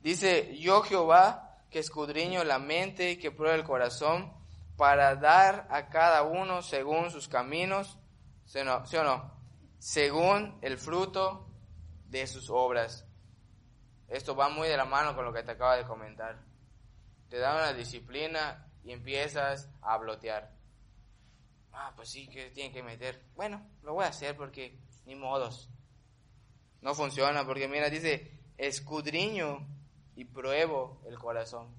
Dice, yo Jehová, que escudriño la mente y que prueba el corazón, para dar a cada uno según sus caminos, ¿sí o no? ¿Sí o no? Según el fruto de sus obras. Esto va muy de la mano con lo que te acabo de comentar. Te da una disciplina y empiezas a blotear. Ah, pues sí, que tiene que meter. Bueno, lo voy a hacer porque ni modos. No funciona porque mira, dice, escudriño y pruebo el corazón.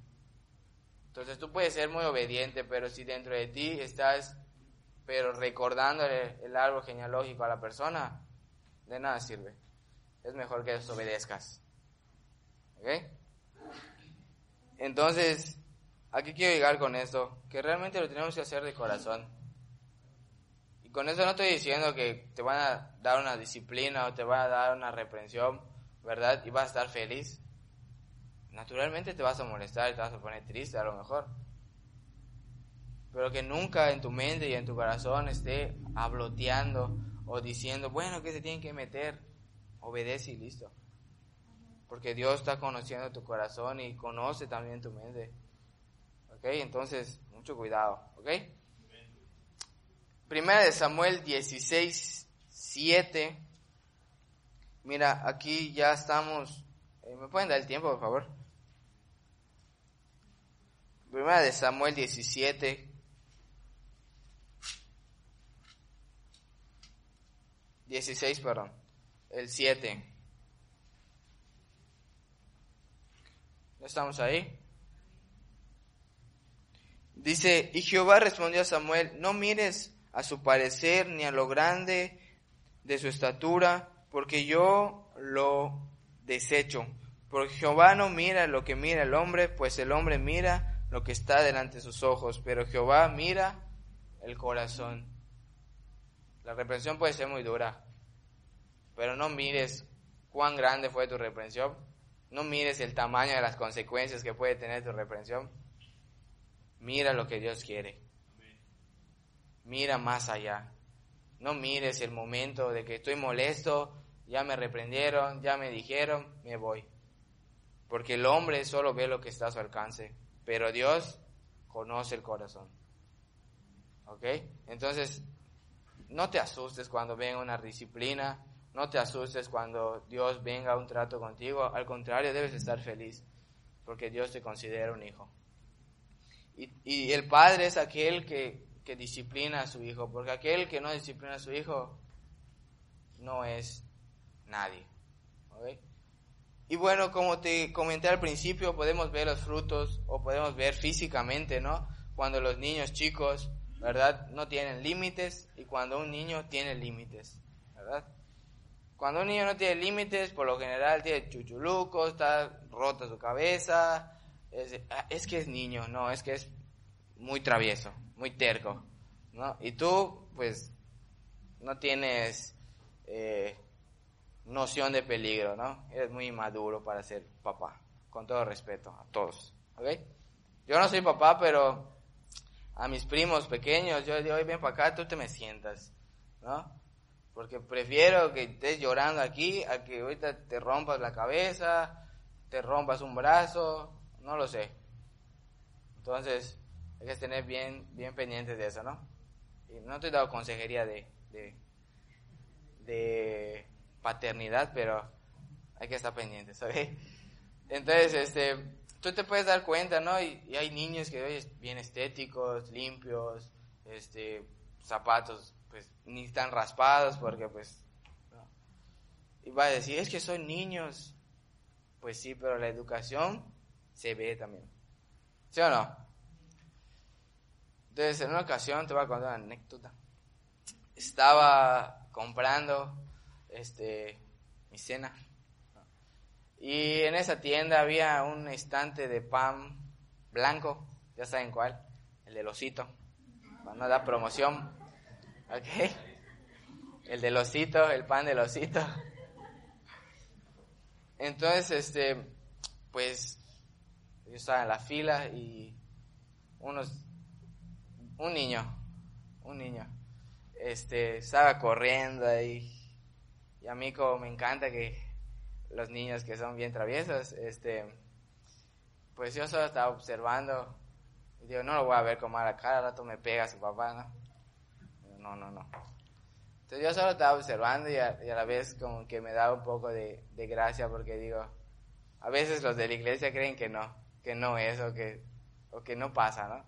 Entonces tú puedes ser muy obediente, pero si dentro de ti estás, pero recordándole el árbol genealógico a la persona, de nada sirve. Es mejor que desobedezcas. ¿Ok? Entonces, aquí quiero llegar con esto, que realmente lo tenemos que hacer de corazón. Y con eso no estoy diciendo que te van a dar una disciplina o te van a dar una reprensión, ¿verdad? Y vas a estar feliz. Naturalmente te vas a molestar y te vas a poner triste a lo mejor. Pero que nunca en tu mente y en tu corazón esté habloteando o diciendo, bueno, que se tienen que meter. Obedece y listo. Porque Dios está conociendo tu corazón y conoce también tu mente. ¿Ok? Entonces, mucho cuidado. ¿Ok? Primera de Samuel 16, 7. Mira, aquí ya estamos. Eh, ¿Me pueden dar el tiempo, por favor? Primera de Samuel 17. 16, perdón. El 7. ¿No estamos ahí? Dice, y Jehová respondió a Samuel, no mires a su parecer ni a lo grande de su estatura, porque yo lo desecho. Porque Jehová no mira lo que mira el hombre, pues el hombre mira lo que está delante de sus ojos, pero Jehová mira el corazón. La reprensión puede ser muy dura, pero no mires cuán grande fue tu reprensión, no mires el tamaño de las consecuencias que puede tener tu reprensión. Mira lo que Dios quiere. Mira más allá. No mires el momento de que estoy molesto, ya me reprendieron, ya me dijeron, me voy. Porque el hombre solo ve lo que está a su alcance, pero Dios conoce el corazón. ¿Ok? Entonces, no te asustes cuando venga una disciplina, no te asustes cuando Dios venga a un trato contigo, al contrario, debes estar feliz, porque Dios te considera un hijo. Y, y el padre es aquel que, que, disciplina a su hijo, porque aquel que no disciplina a su hijo no es nadie. Y bueno, como te comenté al principio, podemos ver los frutos o podemos ver físicamente, ¿no? Cuando los niños chicos, ¿verdad? No tienen límites y cuando un niño tiene límites, ¿verdad? Cuando un niño no tiene límites, por lo general tiene chuchulucos, está rota su cabeza. Ah, es, que es niño, no, es que es muy travieso, muy terco, ¿no? Y tú, pues, no tienes eh, noción de peligro, ¿no? Eres muy inmaduro para ser papá, con todo respeto a todos, ¿ok? Yo no soy papá, pero a mis primos pequeños, yo les digo, ven para acá, tú te me sientas, ¿no? Porque prefiero que estés llorando aquí a que ahorita te rompas la cabeza, te rompas un brazo, no lo sé. Entonces, hay que tener bien, bien pendientes de eso, ¿no? No te he dado consejería de, de, paternidad, pero hay que estar pendientes, ¿sabes? Entonces, este, tú te puedes dar cuenta, ¿no? Y, y hay niños que oye, bien estéticos, limpios, este, zapatos pues ni están raspados porque pues y va a decir es que son niños pues sí pero la educación se ve también. ¿sí o no? entonces en una ocasión te voy a contar una anécdota. Estaba comprando este mi cena. Y en esa tienda había un estante de pan blanco ya saben cuál el del osito. Cuando da promoción ¿Ok? El del osito, el pan del osito. Entonces, este, pues, yo estaba en la fila y unos, un niño, un niño, este, estaba corriendo ahí. Y a mí como me encanta que los niños que son bien traviesos, este, pues yo solo estaba observando. Y digo, no lo voy a ver como a la cara, rato me pega su papá, ¿no? No, no, no. Entonces yo solo estaba observando y a, la vez como que me daba un poco de, de, gracia porque digo, a veces los de la iglesia creen que no, que no es o que, o que no pasa, ¿no?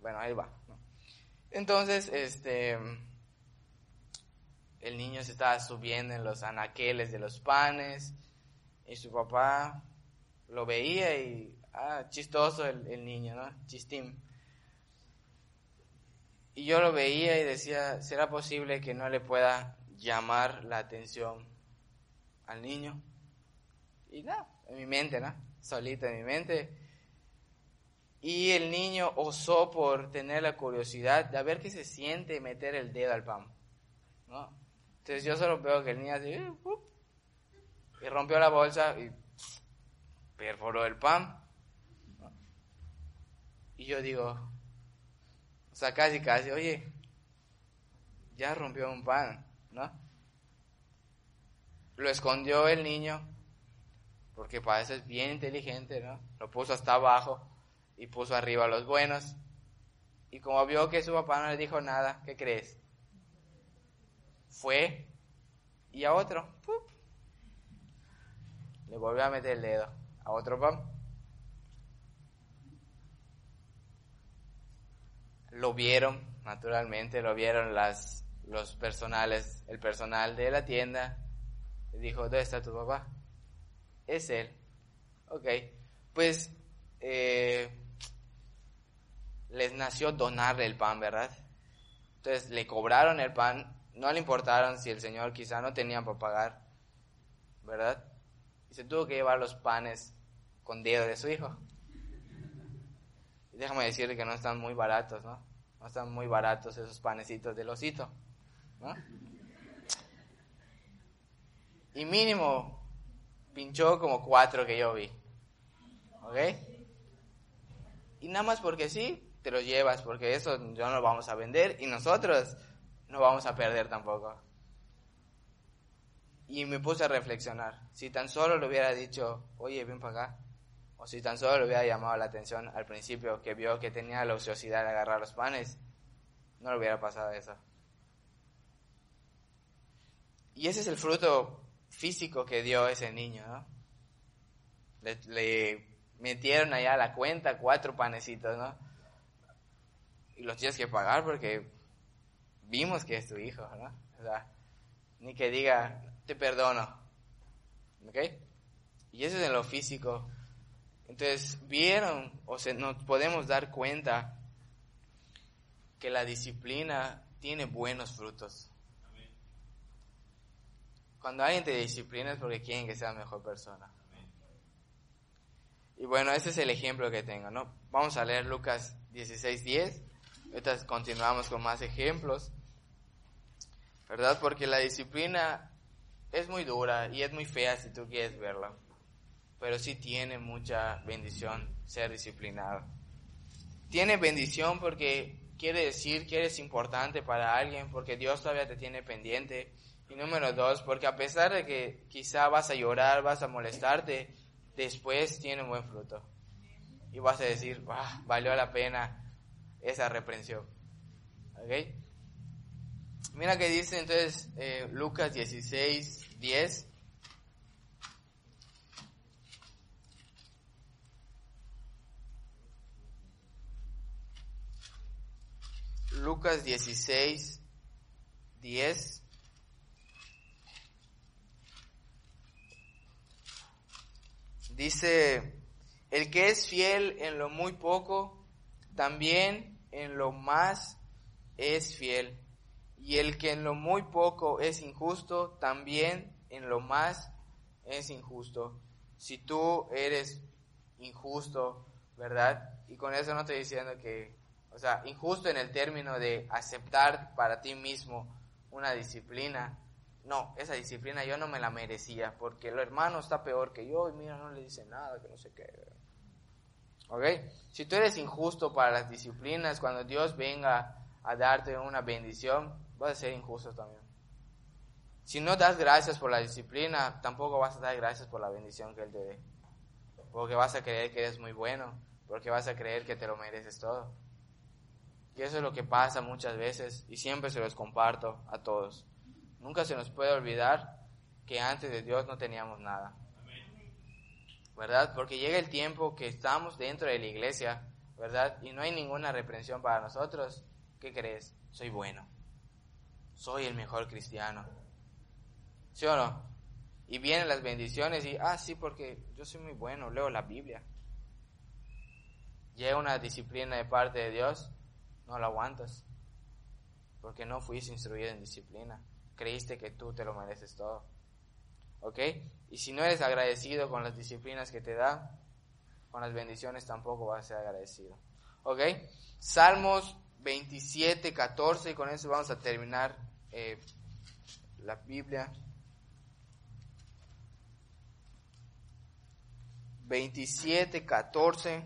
Bueno, ahí va. Entonces, este, el niño se estaba subiendo en los anaqueles de los panes y su papá lo veía y, ah, chistoso el, el niño, ¿no? Chistín. Y yo lo veía y decía, ¿será posible que no le pueda llamar la atención al niño? Y nada, en mi mente, ¿no? Solita en mi mente. Y el niño osó por tener la curiosidad de ver qué se siente meter el dedo al pan. ¿no? Entonces yo solo veo que el niño así, uh, y rompió la bolsa y perforó el pan. Y yo digo, o sea, casi, casi, oye, ya rompió un pan, ¿no? Lo escondió el niño, porque para eso es bien inteligente, ¿no? Lo puso hasta abajo y puso arriba los buenos. Y como vio que su papá no le dijo nada, ¿qué crees? Fue y a otro, le volvió a meter el dedo a otro pan. Lo vieron, naturalmente, lo vieron las, los personales, el personal de la tienda. Le dijo, ¿dónde está tu papá? Es él. Ok, pues eh, les nació donarle el pan, ¿verdad? Entonces le cobraron el pan, no le importaron si el señor quizá no tenía para pagar, ¿verdad? Y se tuvo que llevar los panes con dedo de su hijo déjame decirle que no están muy baratos, ¿no? No están muy baratos esos panecitos del osito, ¿no? Y mínimo pinchó como cuatro que yo vi. ¿Ok? Y nada más porque sí, te lo llevas, porque eso ya no lo vamos a vender y nosotros no vamos a perder tampoco. Y me puse a reflexionar. Si tan solo le hubiera dicho, oye, ven para acá, o si tan solo le hubiera llamado la atención al principio que vio que tenía la ociosidad de agarrar los panes, no le hubiera pasado eso. Y ese es el fruto físico que dio ese niño, ¿no? Le, metieron allá a la cuenta cuatro panecitos, ¿no? Y los tienes que pagar porque vimos que es tu hijo, ¿no? O ni que diga, te perdono. ¿Ok? Y eso es en lo físico. Entonces, vieron o se, nos podemos dar cuenta que la disciplina tiene buenos frutos. Cuando alguien te disciplina es porque quieren que sea mejor persona. Y bueno, ese es el ejemplo que tengo, ¿no? Vamos a leer Lucas 16:10. Ahorita continuamos con más ejemplos. ¿Verdad? Porque la disciplina es muy dura y es muy fea si tú quieres verla pero sí tiene mucha bendición ser disciplinado. Tiene bendición porque quiere decir que eres importante para alguien, porque Dios todavía te tiene pendiente. Y número dos, porque a pesar de que quizá vas a llorar, vas a molestarte, después tiene buen fruto. Y vas a decir, valió la pena esa reprensión. ¿Ok? Mira que dice entonces eh, Lucas 16, 10. Lucas 16, 10. Dice, el que es fiel en lo muy poco, también en lo más es fiel. Y el que en lo muy poco es injusto, también en lo más es injusto. Si tú eres injusto, ¿verdad? Y con eso no estoy diciendo que o sea, injusto en el término de aceptar para ti mismo una disciplina. No, esa disciplina yo no me la merecía porque el hermano está peor que yo y mira, no le dice nada, que no sé qué. ¿Ok? Si tú eres injusto para las disciplinas, cuando Dios venga a darte una bendición, vas a ser injusto también. Si no das gracias por la disciplina, tampoco vas a dar gracias por la bendición que Él te dé. Porque vas a creer que eres muy bueno, porque vas a creer que te lo mereces todo. Y eso es lo que pasa muchas veces y siempre se los comparto a todos. Nunca se nos puede olvidar que antes de Dios no teníamos nada. ¿Verdad? Porque llega el tiempo que estamos dentro de la iglesia, ¿verdad? Y no hay ninguna reprensión para nosotros. ¿Qué crees? Soy bueno. Soy el mejor cristiano. ¿Sí o no? Y vienen las bendiciones y, ah, sí, porque yo soy muy bueno, leo la Biblia. Llega una disciplina de parte de Dios, no la aguantas. Porque no fuiste instruido en disciplina. Creíste que tú te lo mereces todo. ¿Ok? Y si no eres agradecido con las disciplinas que te da, con las bendiciones tampoco vas a ser agradecido. ¿Ok? Salmos 27, 14, y con eso vamos a terminar eh, la Biblia. 27, 14.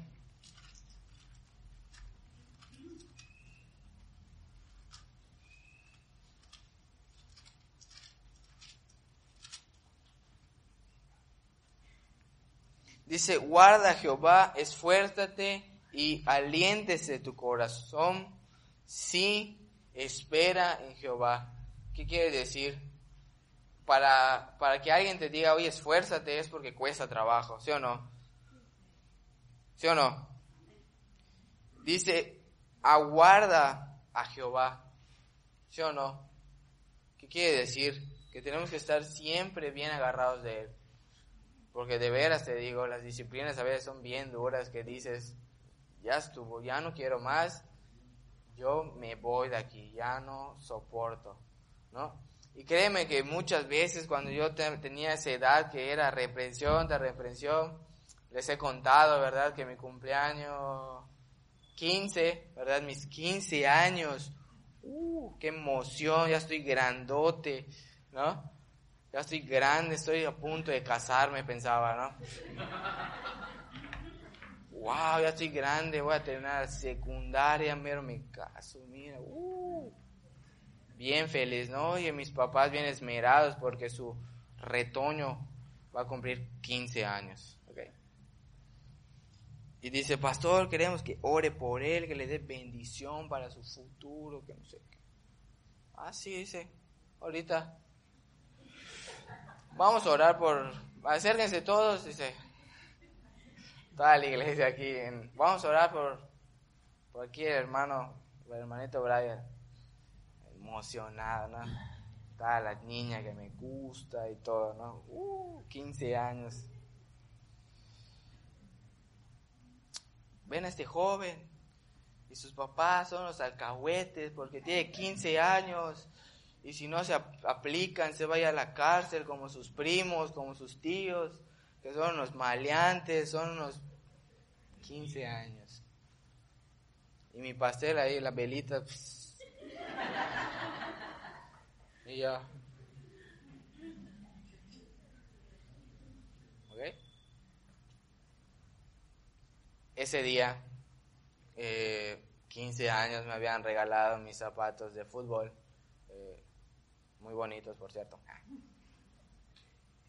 Dice, guarda Jehová, esfuérzate y aliéntese tu corazón si espera en Jehová. ¿Qué quiere decir? Para, para que alguien te diga, oye, esfuérzate es porque cuesta trabajo, ¿sí o no? ¿Sí o no? Dice, aguarda a Jehová, ¿sí o no? ¿Qué quiere decir? Que tenemos que estar siempre bien agarrados de Él. Porque de veras te digo, las disciplinas a veces son bien duras que dices, ya estuvo, ya no quiero más, yo me voy de aquí, ya no soporto, ¿no? Y créeme que muchas veces cuando yo tenía esa edad que era reprensión de reprensión, les he contado, ¿verdad? Que mi cumpleaños 15, ¿verdad? Mis 15 años, ¡uh! ¡Qué emoción! Ya estoy grandote, ¿no? Ya estoy grande, estoy a punto de casarme, pensaba, ¿no? wow, ya estoy grande, voy a terminar secundaria, mero me caso, mira, uh, bien feliz, ¿no? Y mis papás bien esmerados porque su retoño va a cumplir 15 años, ¿ok? Y dice, pastor, queremos que ore por él, que le dé bendición para su futuro, que no sé qué. Ah, sí, dice, ahorita Vamos a orar por... Acérquense todos, dice. Toda la iglesia aquí. vamos a orar por, por aquí el hermano, el hermanito Brian. Emocionado, ¿no? Toda la niña que me gusta y todo, ¿no? Uh, 15 años. Ven a este joven y sus papás son los alcahuetes porque tiene 15 años y si no se aplican, se vaya a la cárcel como sus primos, como sus tíos, que son unos maleantes, son unos 15 años. Y mi pastel ahí, la velita. Y yo. ¿Ok? Ese día, eh, 15 años me habían regalado mis zapatos de fútbol. Eh, muy bonitos por cierto.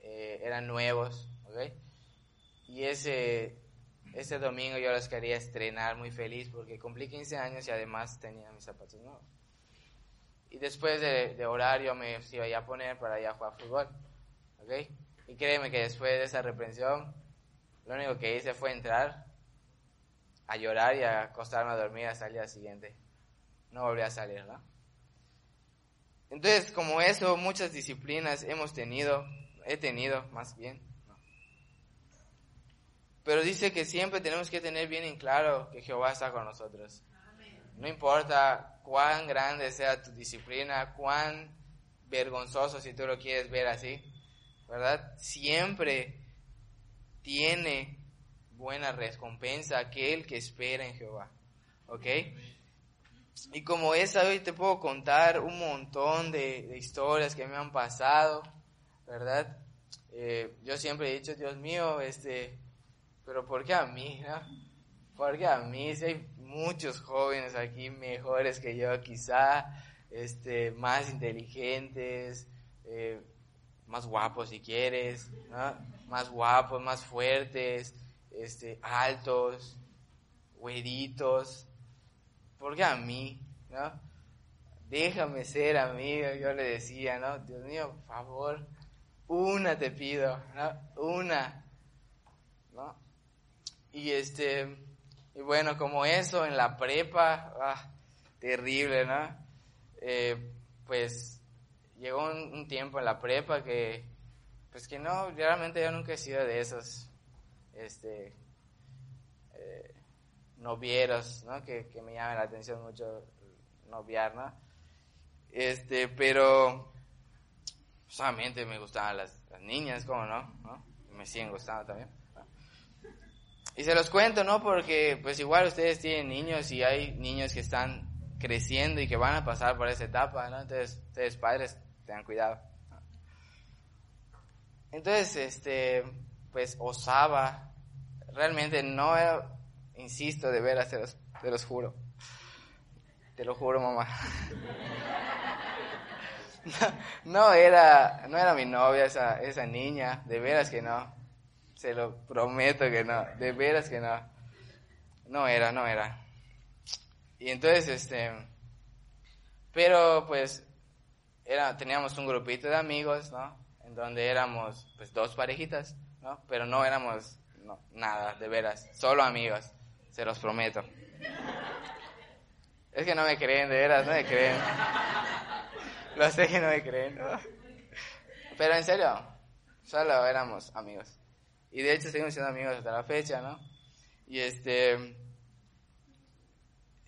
Eh, eran nuevos, ¿ok? Y ese, ese domingo yo los quería estrenar muy feliz porque cumplí 15 años y además tenía mis zapatos nuevos. Y después de, de orar yo me iba a poner para ir a jugar fútbol, ¿ok? Y créeme que después de esa reprensión, lo único que hice fue entrar a llorar y a acostarme a dormir hasta el día siguiente. No volví a salir, ¿no? Entonces, como eso, muchas disciplinas hemos tenido, he tenido más bien. Pero dice que siempre tenemos que tener bien en claro que Jehová está con nosotros. No importa cuán grande sea tu disciplina, cuán vergonzoso si tú lo quieres ver así, ¿verdad? Siempre tiene buena recompensa aquel que espera en Jehová. ¿Ok? Y como esa hoy te puedo contar un montón de, historias que me han pasado, ¿verdad? Eh, yo siempre he dicho, Dios mío, este, pero ¿por qué a mí? No? ¿Por qué a mí? Si hay muchos jóvenes aquí mejores que yo quizá, este, más inteligentes, eh, más guapos si quieres, ¿no? Más guapos, más fuertes, este, altos, güeritos. Porque a mí, ¿no? Déjame ser amigo, yo le decía, ¿no? Dios mío, por favor, una te pido, ¿no? Una, ¿no? Y este, y bueno, como eso en la prepa, ah, terrible, ¿no? Eh, pues llegó un, tiempo en la prepa que, pues que no, realmente yo nunca he sido de esos, este, novieros, ¿no? Que, que me llaman la atención mucho noviar, ¿no? Este, pero solamente me gustaban las, las niñas, ¿cómo no? ¿no? Me siguen gustando también. Y se los cuento, ¿no? Porque pues igual ustedes tienen niños y hay niños que están creciendo y que van a pasar por esa etapa, ¿no? Entonces, ustedes padres, tengan cuidado. Entonces, este, pues osaba, realmente no, insisto, de veras, te los, te los juro. Te lo juro, mamá. No, era, no era mi novia esa, esa niña, de veras que no. Se lo prometo que no, de veras que no. No era, no era. Y entonces, este, pero pues, era, teníamos un grupito de amigos, ¿no? En donde éramos, pues, dos parejitas, ¿no? Pero no éramos, no, nada, de veras, solo amigos, se los prometo. Es que no me creen, de veras, no me creen. Lo sé que no me creen, ¿no? Pero en serio, solo éramos amigos. Y de hecho seguimos siendo amigos hasta la fecha, ¿no? Y este...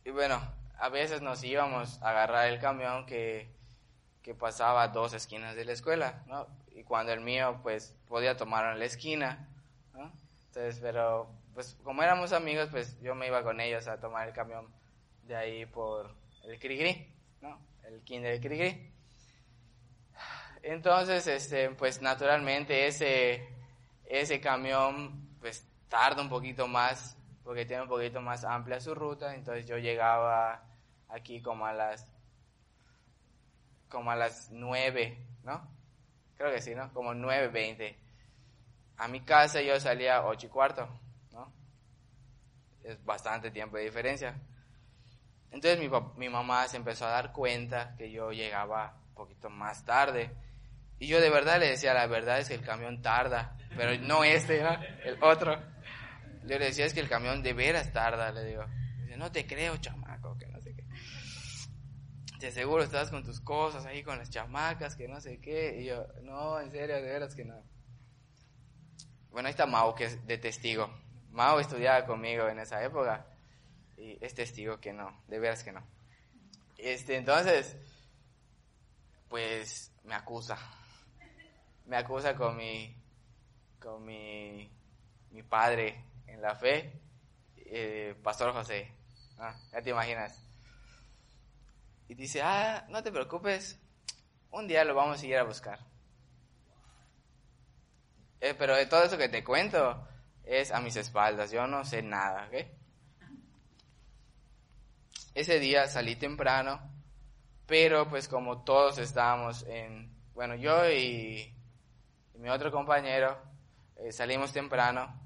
Y bueno, a veces nos íbamos a agarrar el camión que, que pasaba dos esquinas de la escuela, ¿no? Y cuando el mío, pues, podía tomar en la esquina, ¿no? Entonces, pero, pues, como éramos amigos, pues, yo me iba con ellos a tomar el camión de ahí por el Crigri, ¿no? El kinder Crigri. Entonces, este, pues, naturalmente ese ese camión pues tarda un poquito más porque tiene un poquito más amplia su ruta, entonces yo llegaba aquí como a las como a las nueve, ¿no? Creo que sí, ¿no? Como nueve veinte. A mi casa yo salía ocho y cuarto. Es bastante tiempo de diferencia. Entonces mi, mi mamá se empezó a dar cuenta que yo llegaba un poquito más tarde. Y yo de verdad le decía, la verdad es que el camión tarda pero no este, ¿no? el otro. Yo le decía, es que el camión de veras tarda, le digo. Dice, no te creo, chamaco, que no sé qué. De seguro estás con tus cosas ahí con las chamacas, que no sé qué. Y yo, no, en serio, de veras que no. Bueno, ahí está Mau, que es de testigo. Mau estudiaba conmigo en esa época. Y es testigo que no, de veras que no. Este, entonces, pues me acusa. Me acusa con mi con mi, mi padre en la fe, eh, Pastor José. Ah, ya te imaginas. Y dice, ah, no te preocupes, un día lo vamos a ir a buscar. Eh, pero de todo eso que te cuento es a mis espaldas, yo no sé nada. Ese día salí temprano, pero pues como todos estábamos en, bueno, yo y mi otro compañero eh, salimos temprano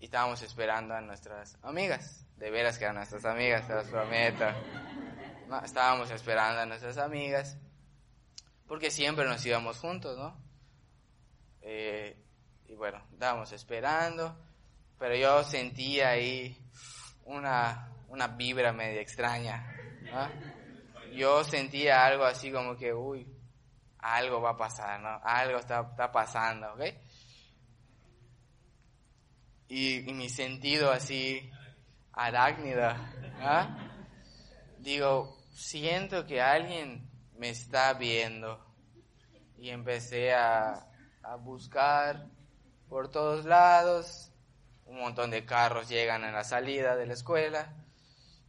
y estábamos esperando a nuestras amigas. De veras que eran nuestras amigas, te los prometo. No, estábamos esperando a nuestras amigas porque siempre nos íbamos juntos, ¿no? Eh, y bueno, estábamos esperando, pero yo sentía ahí una, una vibra media extraña. Yo sentía algo así como que, uy, algo va a pasar. Algo está, está pasando, ¿ok? y, mi sentido así arácnida, digo, siento que alguien me está viendo y empecé a, a buscar por todos lados, un montón de carros llegan a la salida de la escuela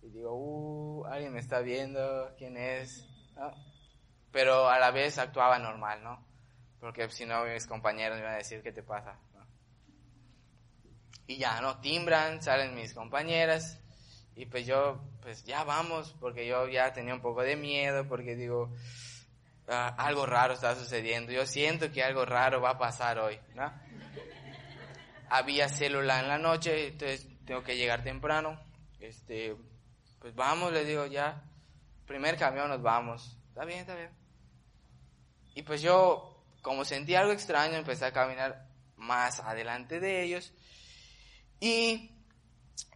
y digo, uh, alguien me está viendo, ¿quién es? Pero a la vez actuaba normal, ¿no? Porque si no mis compañeros me iban a decir, ¿qué te pasa? Y ya, ¿no? Timbran, salen mis compañeras Y pues yo, pues ya vamos, porque yo ya tenía un poco de miedo, porque digo, ah, algo raro está sucediendo. Yo siento que algo raro va a pasar hoy, ¿no? Había célula en la noche, entonces tengo que llegar temprano. Este, pues vamos, le digo ya, primer camión nos vamos. Está bien, está bien. Y pues yo, como sentí algo extraño, empecé a caminar más adelante de ellos. Y,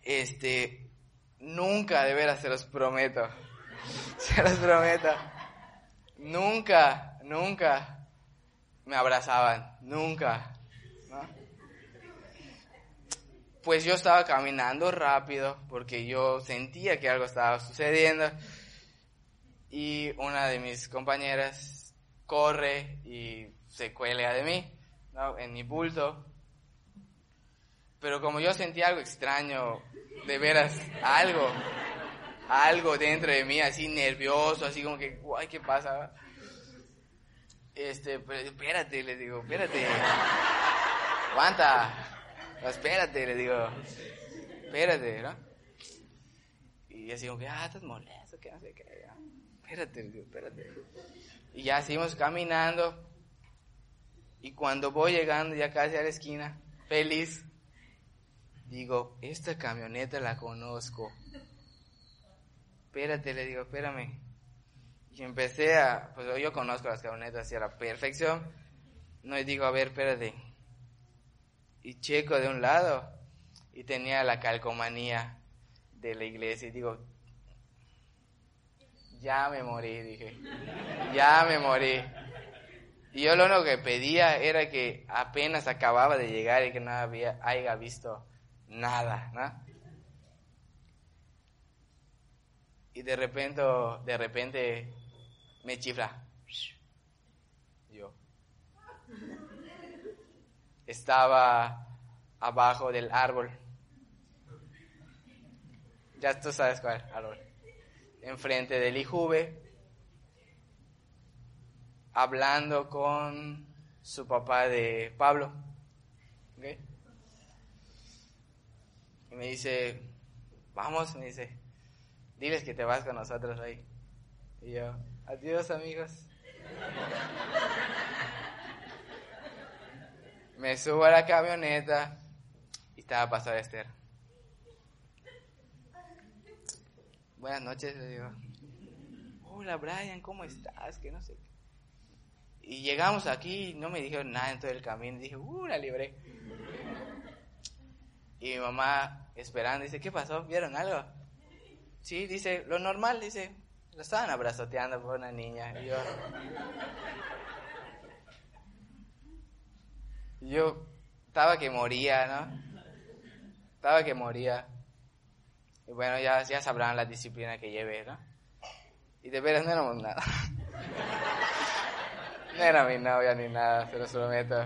este, nunca, de veras, se los prometo, se los prometo, nunca, nunca me abrazaban, nunca. Pues yo estaba caminando rápido porque yo sentía que algo estaba sucediendo y una de mis compañeras corre y se cuelga de mí, ¿no? en mi bulto. Pero como yo sentía algo extraño, de veras, algo, algo dentro de mí, así nervioso, así como que, guay, ¿qué pasa? Este, pero espérate, le digo, espérate, aguanta, espérate, le digo, espérate, ¿no? Y así como que, ah, estás molesto, que no sé qué, espérate, le digo, espérate. Y ya seguimos caminando, y cuando voy llegando ya casi a la esquina, feliz, digo, esta camioneta la conozco. Espérate, le digo, espérame. Y empecé a, pues yo conozco las camionetas a la perfección. No, y digo, a ver, espérate. Y checo de un lado y tenía la calcomanía de la iglesia y digo, ya me morí, dije, ya me morí. Y yo lo único que pedía era que apenas acababa de llegar y que no había, haya visto nada. Y de repente, de repente me chifla. Yo. Estaba abajo del árbol. Ya tú sabes cuál árbol. Enfrente del Ijube. Hablando con su papá de Pablo. Y me dice, vamos, me dice, diles que te vas con nosotros ahí. Y yo, adiós amigos. Me subo a la camioneta y estaba pasada Esther. Buenas noches, le digo. Hola Brian, ¿cómo estás? Que no sé. Y llegamos aquí, no me dijeron nada en todo el camino. Dije, uh, la libré. Y mi mamá esperando, dice, ¿qué pasó? ¿Vieron algo? Sí, dice, lo normal, dice, lo estaban abrazoteando por una niña. Y yo, yo estaba que moría, ¿no? Estaba que moría. Y bueno, ya, ya sabrán la disciplina que llevé, ¿no? Y de veras no éramos nada. no era mi novia ni nada, se lo prometo.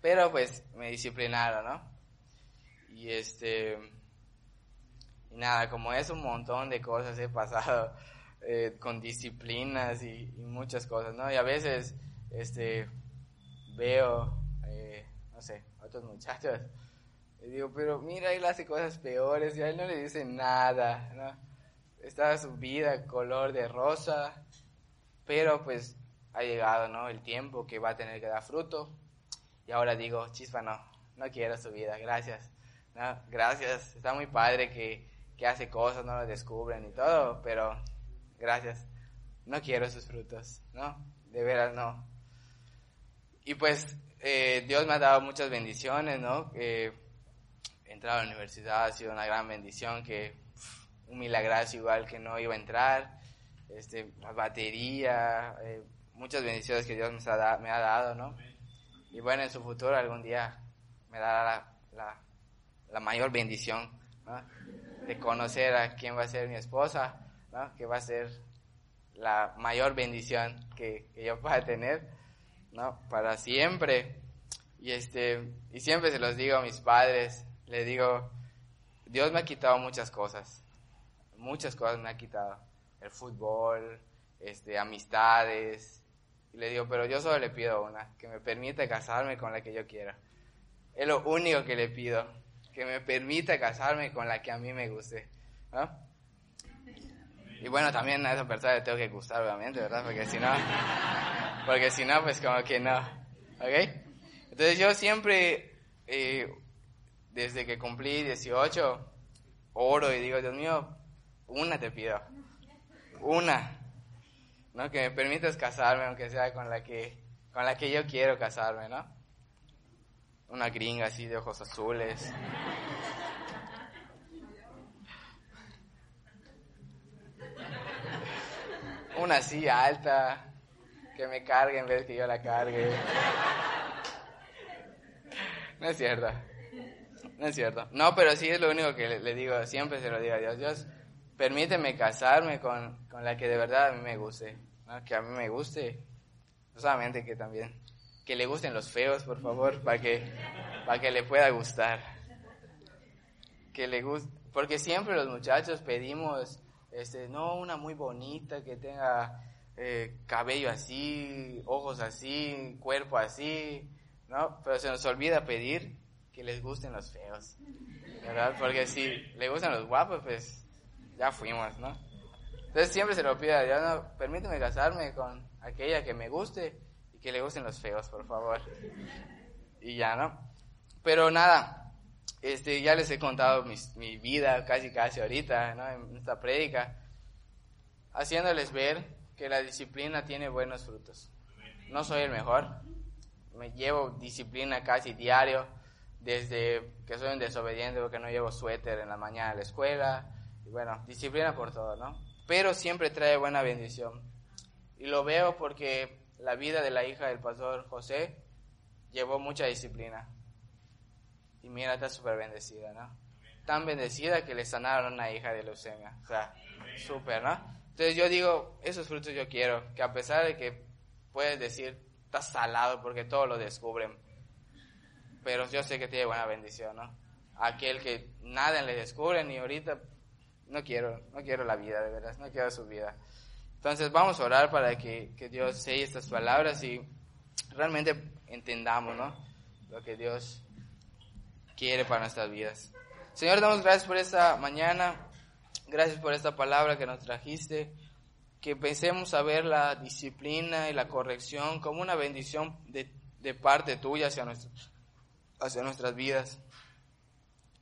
Pero pues me disciplinaron, ¿no? Y este, y nada, como es un montón de cosas he pasado eh, con disciplinas y, muchas cosas, ¿no? Y a veces, este, veo, eh, no sé, otros muchachos, y digo, pero mira, él hace cosas peores y a él no le dice nada, ¿no? Está su vida color de rosa, pero pues ha llegado, ¿no? El tiempo que va a tener que dar fruto. Y ahora digo, chispa, no, no quiero su vida, gracias. No, gracias, está muy padre que, que hace cosas, no lo descubren y todo, pero gracias, no quiero sus frutos, ¿no? De veras no. Y pues eh, Dios me ha dado muchas bendiciones, ¿no? Eh, entrar a la universidad ha sido una gran bendición, que un milagrazo igual que no iba a entrar, este, la batería, eh, muchas bendiciones que Dios me ha, me ha, dado, ¿no? Y bueno, en su futuro algún día me dará la la mayor bendición, De conocer a quién va a ser mi esposa, Que va a ser la mayor bendición que, yo pueda tener, ¿no? Para siempre. Y este, y siempre se los digo a mis padres, le digo, Dios me ha quitado muchas cosas, muchas cosas me ha quitado, el fútbol, este, amistades, y le digo, pero yo solo le pido una, que me permita casarme con la que yo quiera. Es lo único que le pido que me permita casarme con la que a mí me guste. ¿no? Y bueno, también a esa persona le tengo que gustar, obviamente, ¿verdad? Porque si no, porque si no, pues como que no. ¿Ok? Entonces yo siempre, eh, desde que cumplí 18, oro y digo, Dios mío, una te pido. Una. ¿No? Que me permitas casarme, aunque sea con la que, con la que yo quiero casarme, ¿no? Una gringa así de ojos azules. Una así alta, que me cargue en vez que yo la cargue. No es cierto. No es cierto. No, pero sí es lo único que le, digo, siempre se lo digo a Dios. Dios, permíteme casarme con, con la que de verdad a mí me guste. Que a mí me guste. No solamente que también. Que le gusten los feos, por favor, para que, para que le pueda gustar. Que le guste. Porque siempre los muchachos pedimos, este, no, una muy bonita, que tenga eh, cabello así, ojos así, cuerpo así, ¿no? Pero se nos olvida pedir que les gusten los feos, ¿verdad? Porque si le gustan los guapos, pues ya fuimos, ¿no? Entonces siempre se lo pido a no, permíteme casarme con aquella que me guste y que le gusten los feos, por favor. Y ya, ¿no? Pero nada, este, ya les he contado mi, vida casi casi ahorita, ¿no? En esta prédica, haciéndoles ver que la disciplina tiene buenos frutos. No soy el mejor, me llevo disciplina casi diario, desde que soy un desobediente porque no llevo suéter en la mañana a la escuela, y bueno, disciplina por todo, ¿no? Pero siempre trae buena bendición. Y lo veo porque la vida de la hija del pastor José llevó mucha disciplina. Y mira, está súper bendecida, ¿no? Tan bendecida que le sanaron a una hija de leucemia. O sea, súper, ¿no? Entonces yo digo, esos frutos yo quiero, que a pesar de que puedes decir, está salado porque todo lo descubren, pero yo sé que tiene buena bendición, ¿no? Aquel que nada le descubren y ahorita no quiero, no quiero la vida, de verdad, no quiero su vida. Entonces vamos a orar para que, que Dios selle estas palabras y realmente entendamos, ¿no? Lo que Dios quiere para nuestras vidas. Señor, damos gracias por esta mañana, gracias por esta palabra que nos trajiste, que pensemos a ver la disciplina y la corrección como una bendición de, parte tuya hacia nuestras vidas.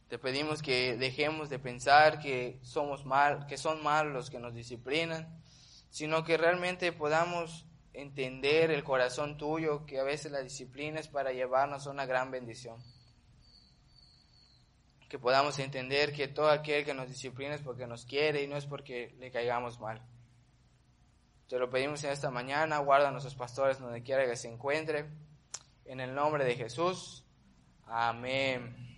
Te pedimos que dejemos de pensar que somos mal, que son malos los que nos disciplinan, sino que realmente podamos entender el corazón tuyo, que a veces la disciplina es para llevarnos a una gran bendición. Que podamos entender que todo aquel que nos disciplina es porque nos quiere y no es porque le caigamos mal. Te lo pedimos en esta mañana, guarda a nuestros pastores donde quiera que se encuentre. En el nombre de Jesús. Amén.